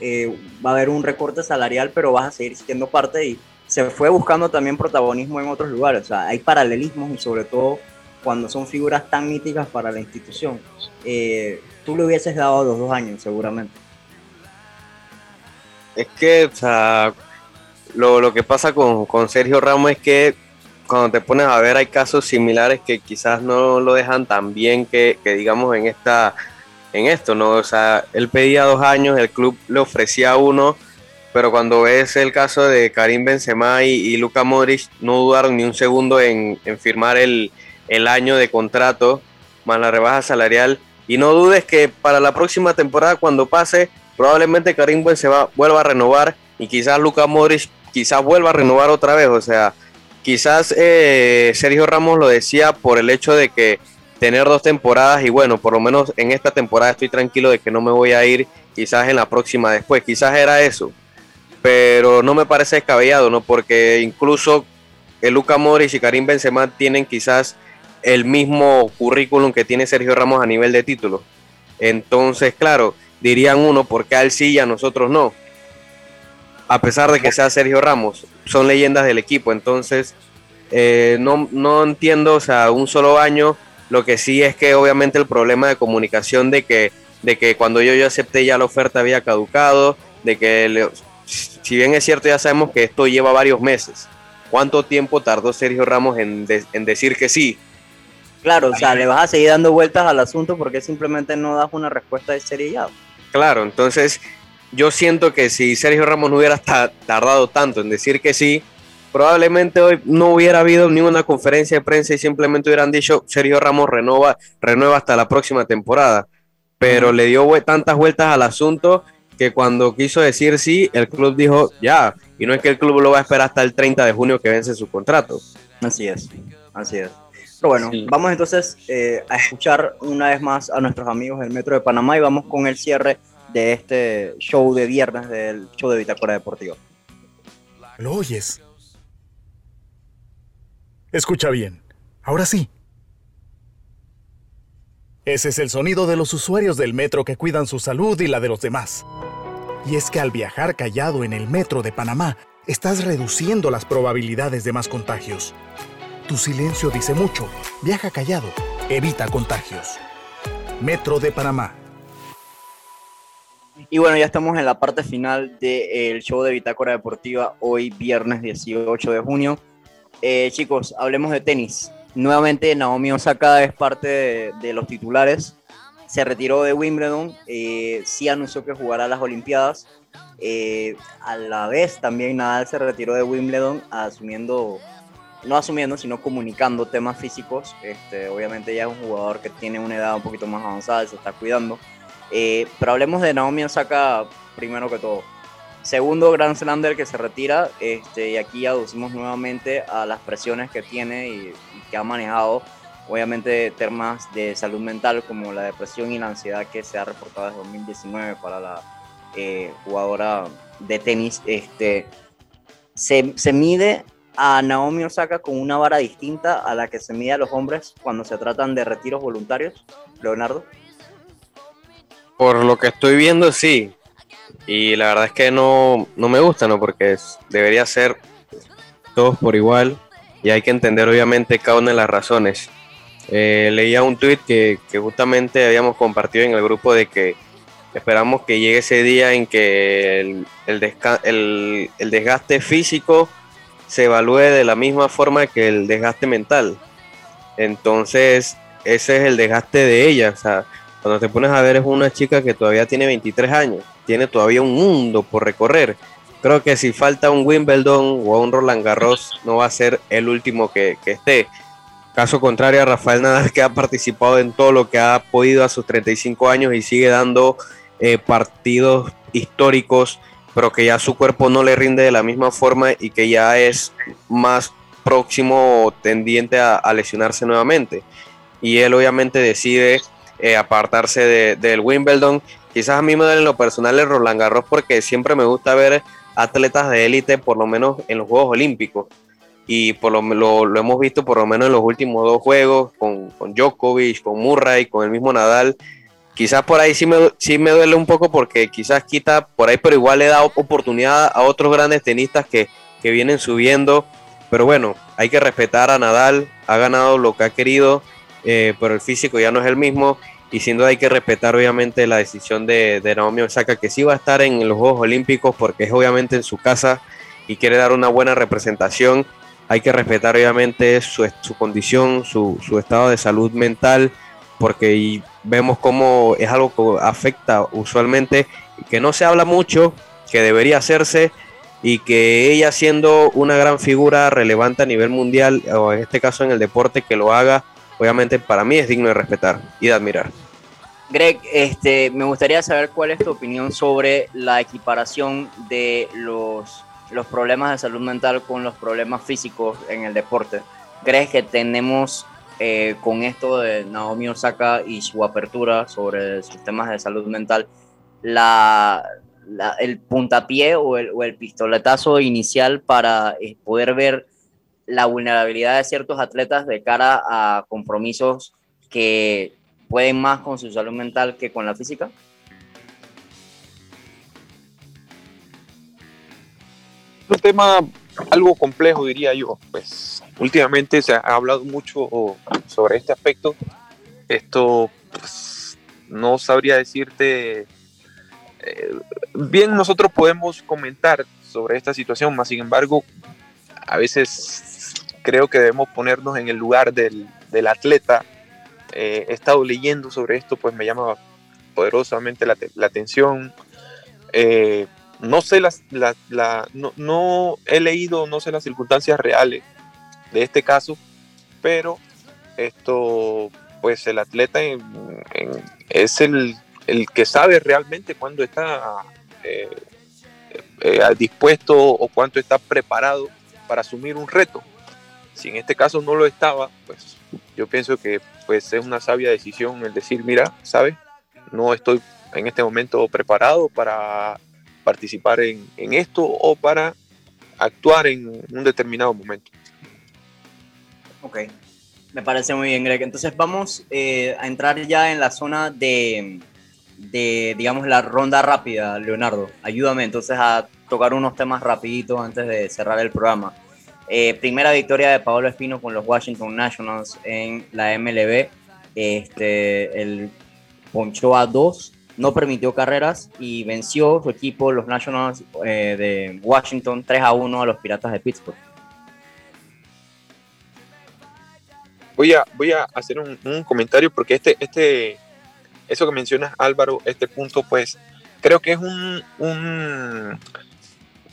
eh, va a haber un recorte salarial, pero vas a seguir siendo parte y se fue buscando también protagonismo en otros lugares, o sea, hay paralelismos y sobre todo cuando son figuras tan míticas para la institución. Eh, tú le hubieses dado los dos años, seguramente. Es que, o sea, lo, lo que pasa con, con, Sergio Ramos es que cuando te pones a ver hay casos similares que quizás no lo dejan tan bien que, que digamos en esta en esto, ¿no? O sea, él pedía dos años, el club le ofrecía uno, pero cuando ves el caso de Karim Benzema y, y Luka Modric, no dudaron ni un segundo en, en firmar el, el, año de contrato más la rebaja salarial. Y no dudes que para la próxima temporada, cuando pase, probablemente Karim Benzema vuelva a renovar y quizás Luka Modric quizás vuelva a renovar otra vez. O sea, quizás eh, Sergio Ramos lo decía por el hecho de que tener dos temporadas y bueno, por lo menos en esta temporada estoy tranquilo de que no me voy a ir quizás en la próxima después. Quizás era eso. Pero no me parece descabellado, ¿no? Porque incluso el Luka Modric y Karim Benzema tienen quizás el mismo currículum que tiene Sergio Ramos a nivel de título. Entonces, claro, dirían uno, ¿por qué él sí y a nosotros no? A pesar de que sea Sergio Ramos, son leyendas del equipo, entonces eh, no, no entiendo, o sea, un solo año, lo que sí es que obviamente el problema de comunicación de que, de que cuando yo, yo acepté ya la oferta había caducado, de que, si bien es cierto, ya sabemos que esto lleva varios meses, ¿cuánto tiempo tardó Sergio Ramos en, en decir que sí? Claro, o sea, le vas a seguir dando vueltas al asunto porque simplemente no das una respuesta de seriedad. Claro, entonces yo siento que si Sergio Ramos no hubiera tardado tanto en decir que sí, probablemente hoy no hubiera habido ni una conferencia de prensa y simplemente hubieran dicho Sergio Ramos renueva, renueva hasta la próxima temporada. Pero le dio tantas vueltas al asunto que cuando quiso decir sí, el club dijo ya. Y no es que el club lo va a esperar hasta el 30 de junio que vence su contrato. Así es, así es. Pero bueno, vamos entonces eh, a escuchar una vez más a nuestros amigos del Metro de Panamá y vamos con el cierre de este show de viernes del show de Bitácora Deportiva. ¿Lo oyes? Escucha bien. Ahora sí. Ese es el sonido de los usuarios del metro que cuidan su salud y la de los demás. Y es que al viajar callado en el metro de Panamá, estás reduciendo las probabilidades de más contagios. Tu silencio dice mucho. Viaja callado. Evita contagios. Metro de Panamá. Y bueno, ya estamos en la parte final del show de Bitácora Deportiva, hoy viernes 18 de junio. Eh, chicos, hablemos de tenis. Nuevamente Naomi Osaka es parte de, los titulares. Se retiró de Wimbledon, eh, sí anunció que jugará las Olimpiadas. Eh, a la vez también Nadal se retiró de Wimbledon asumiendo no asumiendo, sino comunicando temas físicos. Este, obviamente ya es un jugador que tiene una edad un poquito más avanzada, se está cuidando. Eh, pero hablemos de Naomi Osaka primero que todo. Segundo Grand Slander que se retira, este, y aquí aducimos nuevamente a las presiones que tiene y, que ha manejado, obviamente temas de salud mental como la depresión y la ansiedad que se ha reportado desde 2019 para la eh, jugadora de tenis. Este, se, se mide a Naomi Osaka con una vara distinta a la que se mide a los hombres cuando se tratan de retiros voluntarios, Leonardo? Por lo que estoy viendo, sí. Y la verdad es que no, no me gusta, ¿no? Porque debería ser todos por igual y hay que entender obviamente cada una de las razones. Eh, leía un tweet que, justamente habíamos compartido en el grupo de que esperamos que llegue ese día en que el, el, el desgaste físico se evalúe de la misma forma que el desgaste mental. Entonces, ese es el desgaste de ella. O sea, cuando te pones a ver es una chica que todavía tiene 23 años, tiene todavía un mundo por recorrer. Creo que si falta un Wimbledon o un Roland Garros, no va a ser el último que, que esté. Caso contrario a Rafael Nadal, que ha participado en todo lo que ha podido a sus 35 años y sigue dando eh, partidos históricos, pero que ya su cuerpo no le rinde de la misma forma y que ya es más próximo tendiente a, lesionarse nuevamente. Y él obviamente decide eh, apartarse del Wimbledon. Quizás a mí me duele en lo personal el Roland Garros porque siempre me gusta ver atletas de élite, por lo menos en los Juegos Olímpicos. Y por lo, lo, hemos visto por lo menos en los últimos dos juegos, con, con Djokovic, con Murray, con el mismo Nadal, Quizás por ahí sí me, sí me duele un poco porque quizás quita por ahí, pero igual le da oportunidad a otros grandes tenistas que, vienen subiendo. Pero bueno, hay que respetar a Nadal, ha ganado lo que ha querido, eh, pero el físico ya no es el mismo. Y sin duda hay que respetar obviamente la decisión de, de Naomi Osaka, que sí va a estar en los Juegos Olímpicos porque es obviamente en su casa y quiere dar una buena representación. Hay que respetar obviamente su, su condición, su, su estado de salud mental porque vemos cómo es algo que afecta usualmente, que no se habla mucho, que debería hacerse y que ella siendo una gran figura relevante a nivel mundial, o en este caso en el deporte, que lo haga, obviamente para mí es digno de respetar y de admirar. Greg, este, me gustaría saber cuál es tu opinión sobre la equiparación de los, los problemas de salud mental con los problemas físicos en el deporte. ¿Crees que tenemos eh, con esto de Naomi Osaka y su apertura sobre sus temas de salud mental, el puntapié o el, o el, pistoletazo inicial para eh, poder ver la vulnerabilidad de ciertos atletas de cara a compromisos que pueden más con su salud mental que con la física? Un tema algo complejo, diría yo. Pues últimamente se ha hablado mucho sobre este aspecto. Esto pues, no sabría decirte. Eh, bien, nosotros podemos comentar sobre esta situación, más sin embargo, a veces creo que debemos ponernos en el lugar del, del atleta. Eh, he estado leyendo sobre esto, pues me llama poderosamente la, la atención. Eh, no sé las, la, no, he leído, no sé las circunstancias reales de este caso, pero esto, pues el atleta es el, que sabe realmente cuándo está eh, eh, dispuesto o cuánto está preparado para asumir un reto. Si en este caso no lo estaba, pues yo pienso que pues es una sabia decisión el decir, mira, ¿sabes? No estoy en este momento preparado para participar en, esto o para actuar en un determinado momento. Ok, me parece muy bien, Greg. Entonces vamos eh, a entrar ya en la zona de, de, digamos, la ronda rápida, Leonardo. Ayúdame entonces a tocar unos temas rapiditos antes de cerrar el programa. Eh, primera victoria de Paolo Espino con los Washington Nationals en la MLB. Este, el ponchó a dos no permitió carreras y venció su equipo, los Nationals eh, de Washington, 3 a 1 a los Piratas de Pittsburgh. Voy a, voy a hacer un, comentario porque este, este, eso que mencionas Álvaro, este punto, pues creo que es un, un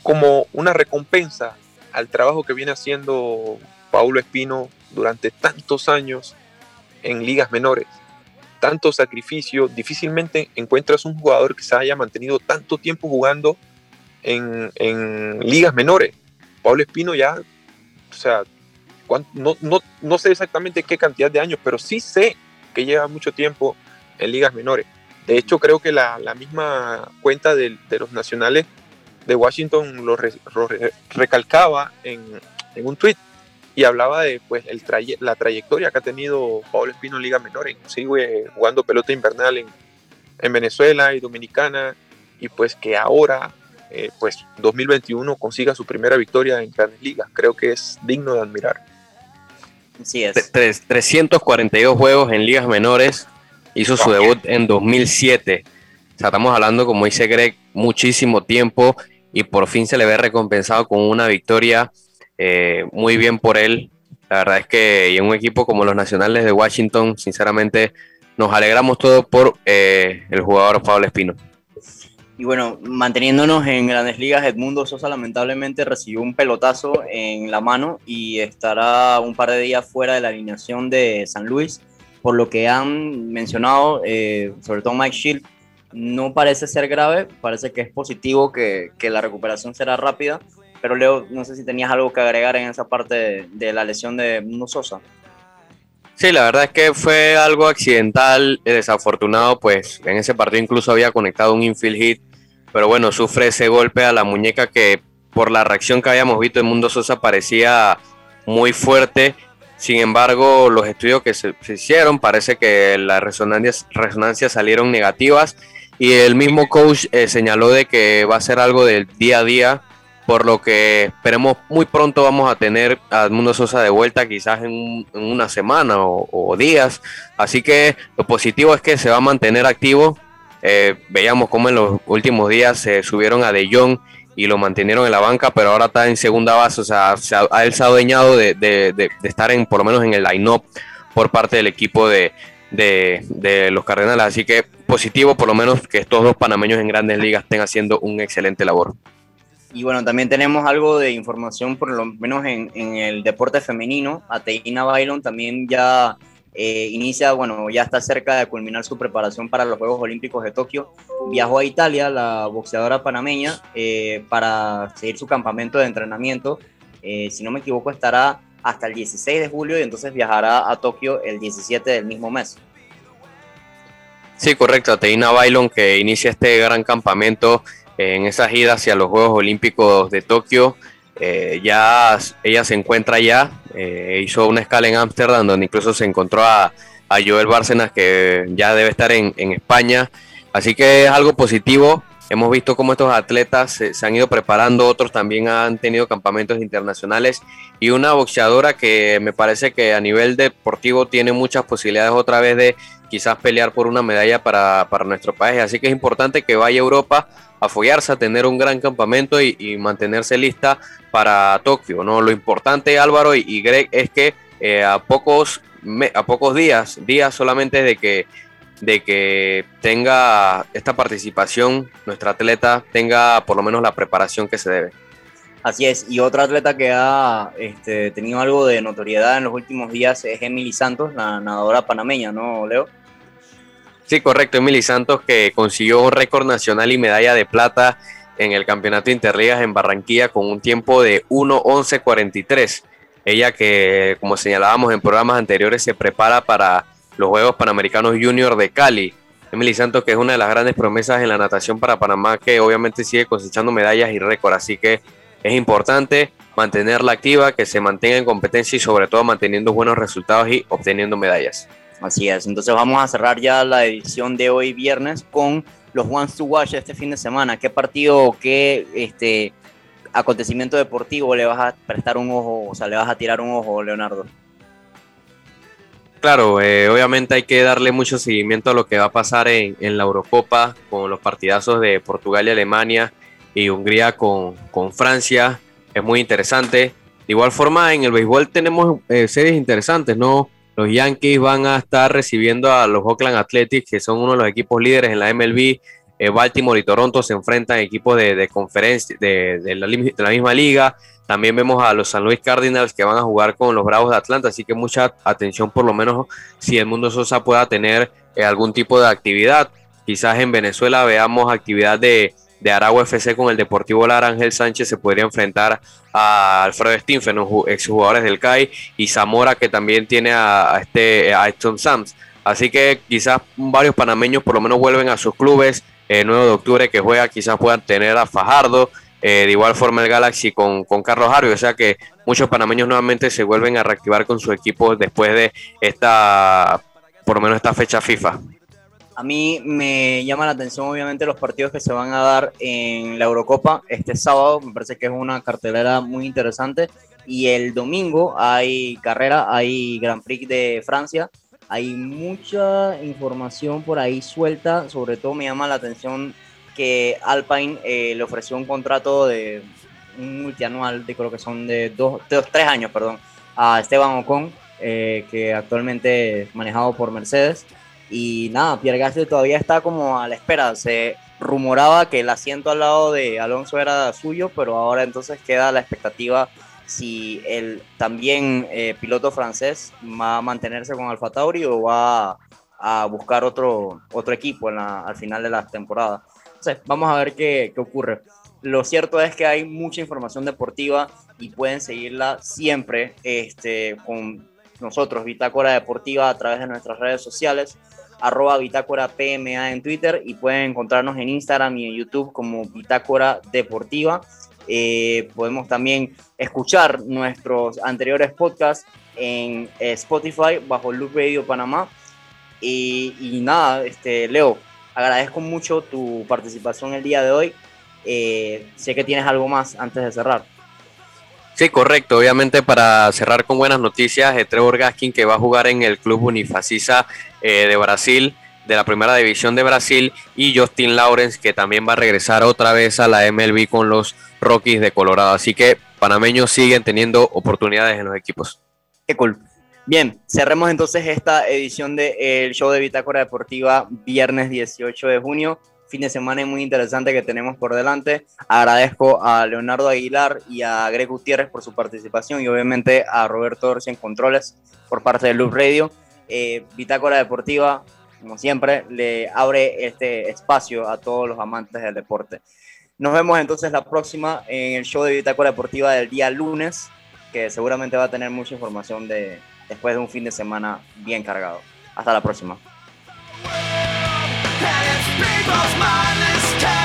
como una recompensa al trabajo que viene haciendo Paulo Espino durante tantos años en ligas menores tanto sacrificio, difícilmente encuentras un jugador que se haya mantenido tanto tiempo jugando en, ligas menores. Pablo Espino ya, o sea, no, no, sé exactamente qué cantidad de años, pero sí sé que lleva mucho tiempo en ligas menores. De hecho, creo que la, misma cuenta de, los nacionales de Washington lo, recalcaba en, en un tweet y hablaba de pues el la trayectoria que ha tenido Pablo Espino en Liga Menor, sigue jugando pelota invernal en, en, Venezuela y Dominicana, y pues que ahora, eh, pues 2021 consiga su primera victoria en grandes ligas, creo que es digno de admirar. Sí, es. 342 juegos en ligas menores, hizo su debut en 2007. O sea, estamos hablando, como dice Greg, muchísimo tiempo y por fin se le ve recompensado con una victoria eh, muy bien por él. La verdad es que y en un equipo como los Nacionales de Washington, sinceramente, nos alegramos todos por eh, el jugador Pablo Espino. Y bueno, manteniéndonos en grandes ligas, Edmundo Sosa lamentablemente recibió un pelotazo en la mano y estará un par de días fuera de la alineación de San Luis, por lo que han mencionado, eh, sobre todo Mike Shield, no parece ser grave, parece que es positivo, que, que, la recuperación será rápida, pero Leo, no sé si tenías algo que agregar en esa parte de, la lesión de Edmundo Sosa. Sí, la verdad es que fue algo accidental, desafortunado, pues en ese partido incluso había conectado un infield hit, pero bueno, sufre ese golpe a la muñeca que por la reacción que habíamos visto en Mundo Sosa parecía muy fuerte. Sin embargo, los estudios que se, hicieron parece que las resonancias, resonancias salieron negativas y el mismo coach eh, señaló de que va a ser algo del día a día por lo que esperemos muy pronto vamos a tener a Mundo Sosa de vuelta, quizás en, una semana o, días. Así que lo positivo es que se va a mantener activo. Eh, veíamos cómo en los últimos días se subieron a De Jong y lo mantenieron en la banca, pero ahora está en segunda base. O sea, se ha, él adueñado de, de, estar en, por lo menos en el line-up por parte del equipo de, de, los Cardenales. Así que positivo, por lo menos, que estos dos panameños en grandes ligas estén haciendo un excelente labor. Y bueno, también tenemos algo de información, por lo menos en, el deporte femenino. Ateina Bailon también ya eh, inicia, bueno, ya está cerca de culminar su preparación para los Juegos Olímpicos de Tokio. Viajó a Italia, la boxeadora panameña, eh, para seguir su campamento de entrenamiento. Eh, si no me equivoco, estará hasta el 16 de julio y entonces viajará a Tokio el 17 del mismo mes. Sí, correcto. Ateina Bailon que inicia este gran campamento en esa gira hacia los Juegos Olímpicos de Tokio. Eh, ya ella se encuentra ya, eh, hizo una escala en Ámsterdam donde incluso se encontró a, a Joel Bárcenas que ya debe estar en, en, España. Así que es algo positivo. Hemos visto cómo estos atletas se, han ido preparando, otros también han tenido campamentos internacionales y una boxeadora que me parece que a nivel deportivo tiene muchas posibilidades otra vez de quizás pelear por una medalla para, para nuestro país. Así que es importante que vaya a Europa a follarse, a tener un gran campamento y, mantenerse lista para Tokio. ¿no? Lo importante, Álvaro y, Greg, es que eh, a, pocos, a pocos días, días solamente de que, de que tenga esta participación, nuestra atleta tenga por lo menos la preparación que se debe. Así es, y otra atleta que ha este, tenido algo de notoriedad en los últimos días es Emily Santos, la nadadora panameña, ¿no, Leo? Sí, correcto. Emily Santos que consiguió un récord nacional y medalla de plata en el Campeonato Interligas en Barranquilla con un tiempo de 1.11.43. Ella que, como señalábamos en programas anteriores, se prepara para los Juegos Panamericanos Junior de Cali. Emily Santos que es una de las grandes promesas en la natación para Panamá que obviamente sigue cosechando medallas y récord. Así que es importante mantenerla activa, que se mantenga en competencia y sobre todo manteniendo buenos resultados y obteniendo medallas. Así es, entonces vamos a cerrar ya la edición de hoy viernes con los Ones to Watch este fin de semana. ¿Qué partido, qué este, acontecimiento deportivo le vas a prestar un ojo, o sea, le vas a tirar un ojo, Leonardo? Claro, eh, obviamente hay que darle mucho seguimiento a lo que va a pasar en, la Eurocopa con los partidazos de Portugal y Alemania y Hungría con, con Francia. Es muy interesante. De igual forma, en el béisbol tenemos eh, series interesantes, ¿no? Los Yankees van a estar recibiendo a los Oakland Athletics, que son uno de los equipos líderes en la MLB. Eh, Baltimore y Toronto se enfrentan equipos de, conferencia de, la, misma liga. También vemos a los San Luis Cardinals que van a jugar con los Bravos de Atlanta, así que mucha atención por lo menos si el mundo Sosa pueda tener eh, algún tipo de actividad. Quizás en Venezuela veamos actividad de, de Aragua FC con el Deportivo Lara, Ángel Sánchez se podría enfrentar a Alfredo Stinfen, exjugadores del CAI, y Zamora que también tiene a, este a Sams. Así que quizás varios panameños por lo menos vuelven a sus clubes. El 9 de octubre que juega quizás puedan tener a Fajardo. Eh, de igual forma el Galaxy con, con Carlos Harvey. O sea que muchos panameños nuevamente se vuelven a reactivar con su equipo después de esta, por lo menos esta fecha FIFA. A mí me llama la atención obviamente los partidos que se van a dar en la Eurocopa este sábado, me parece que es una cartelera muy interesante. Y el domingo hay carrera, hay Grand Prix de Francia, hay mucha información por ahí suelta, sobre todo me llama la atención que Alpine eh, le ofreció un contrato de un multianual, de creo que son de dos, dos tres años, perdón, a Esteban Ocon, eh, que actualmente es manejado por Mercedes. Y nada, Pierre Gasly todavía está como a la espera. Se rumoraba que el asiento al lado de Alonso era suyo, pero ahora entonces queda la expectativa si el también eh, piloto francés va a mantenerse con Alfa Tauri o va a, buscar otro, otro equipo en al final de la temporada. Entonces, vamos a ver qué, qué ocurre. Lo cierto es que hay mucha información deportiva y pueden seguirla siempre este, con nosotros, Bitácora Deportiva, a través de nuestras redes sociales, arroba Bitácora PMA en Twitter y pueden encontrarnos en Instagram y en YouTube como Bitácora Deportiva. Eh, podemos también escuchar nuestros anteriores podcasts en eh, Spotify bajo Loop Radio Panamá. Y, nada, este, Leo, agradezco mucho tu participación el día de hoy. Eh, sé que tienes algo más antes de cerrar. Sí, correcto. Obviamente para cerrar con buenas noticias, Trevor Gaskin que va a jugar en el club Unifacisa de Brasil, de la primera división de Brasil, y Justin Lawrence que también va a regresar otra vez a la MLB con los Rockies de Colorado. Así que panameños siguen teniendo oportunidades en los equipos. Qué cool. Bien, cerremos entonces esta edición del show de Bitácora Deportiva viernes 18 de junio. Fin de semana muy interesante que tenemos por delante. Agradezco a Leonardo Aguilar y a Greg Gutiérrez por su participación y obviamente a Roberto Orsi en controles por parte de Loop Radio. Eh, Bitácora Deportiva, como siempre, le abre este espacio a todos los amantes del deporte. Nos vemos entonces la próxima en el show de Bitácora Deportiva del día lunes, que seguramente va a tener mucha información de, después de un fin de semana bien cargado. Hasta la próxima. pay its people's mindless care.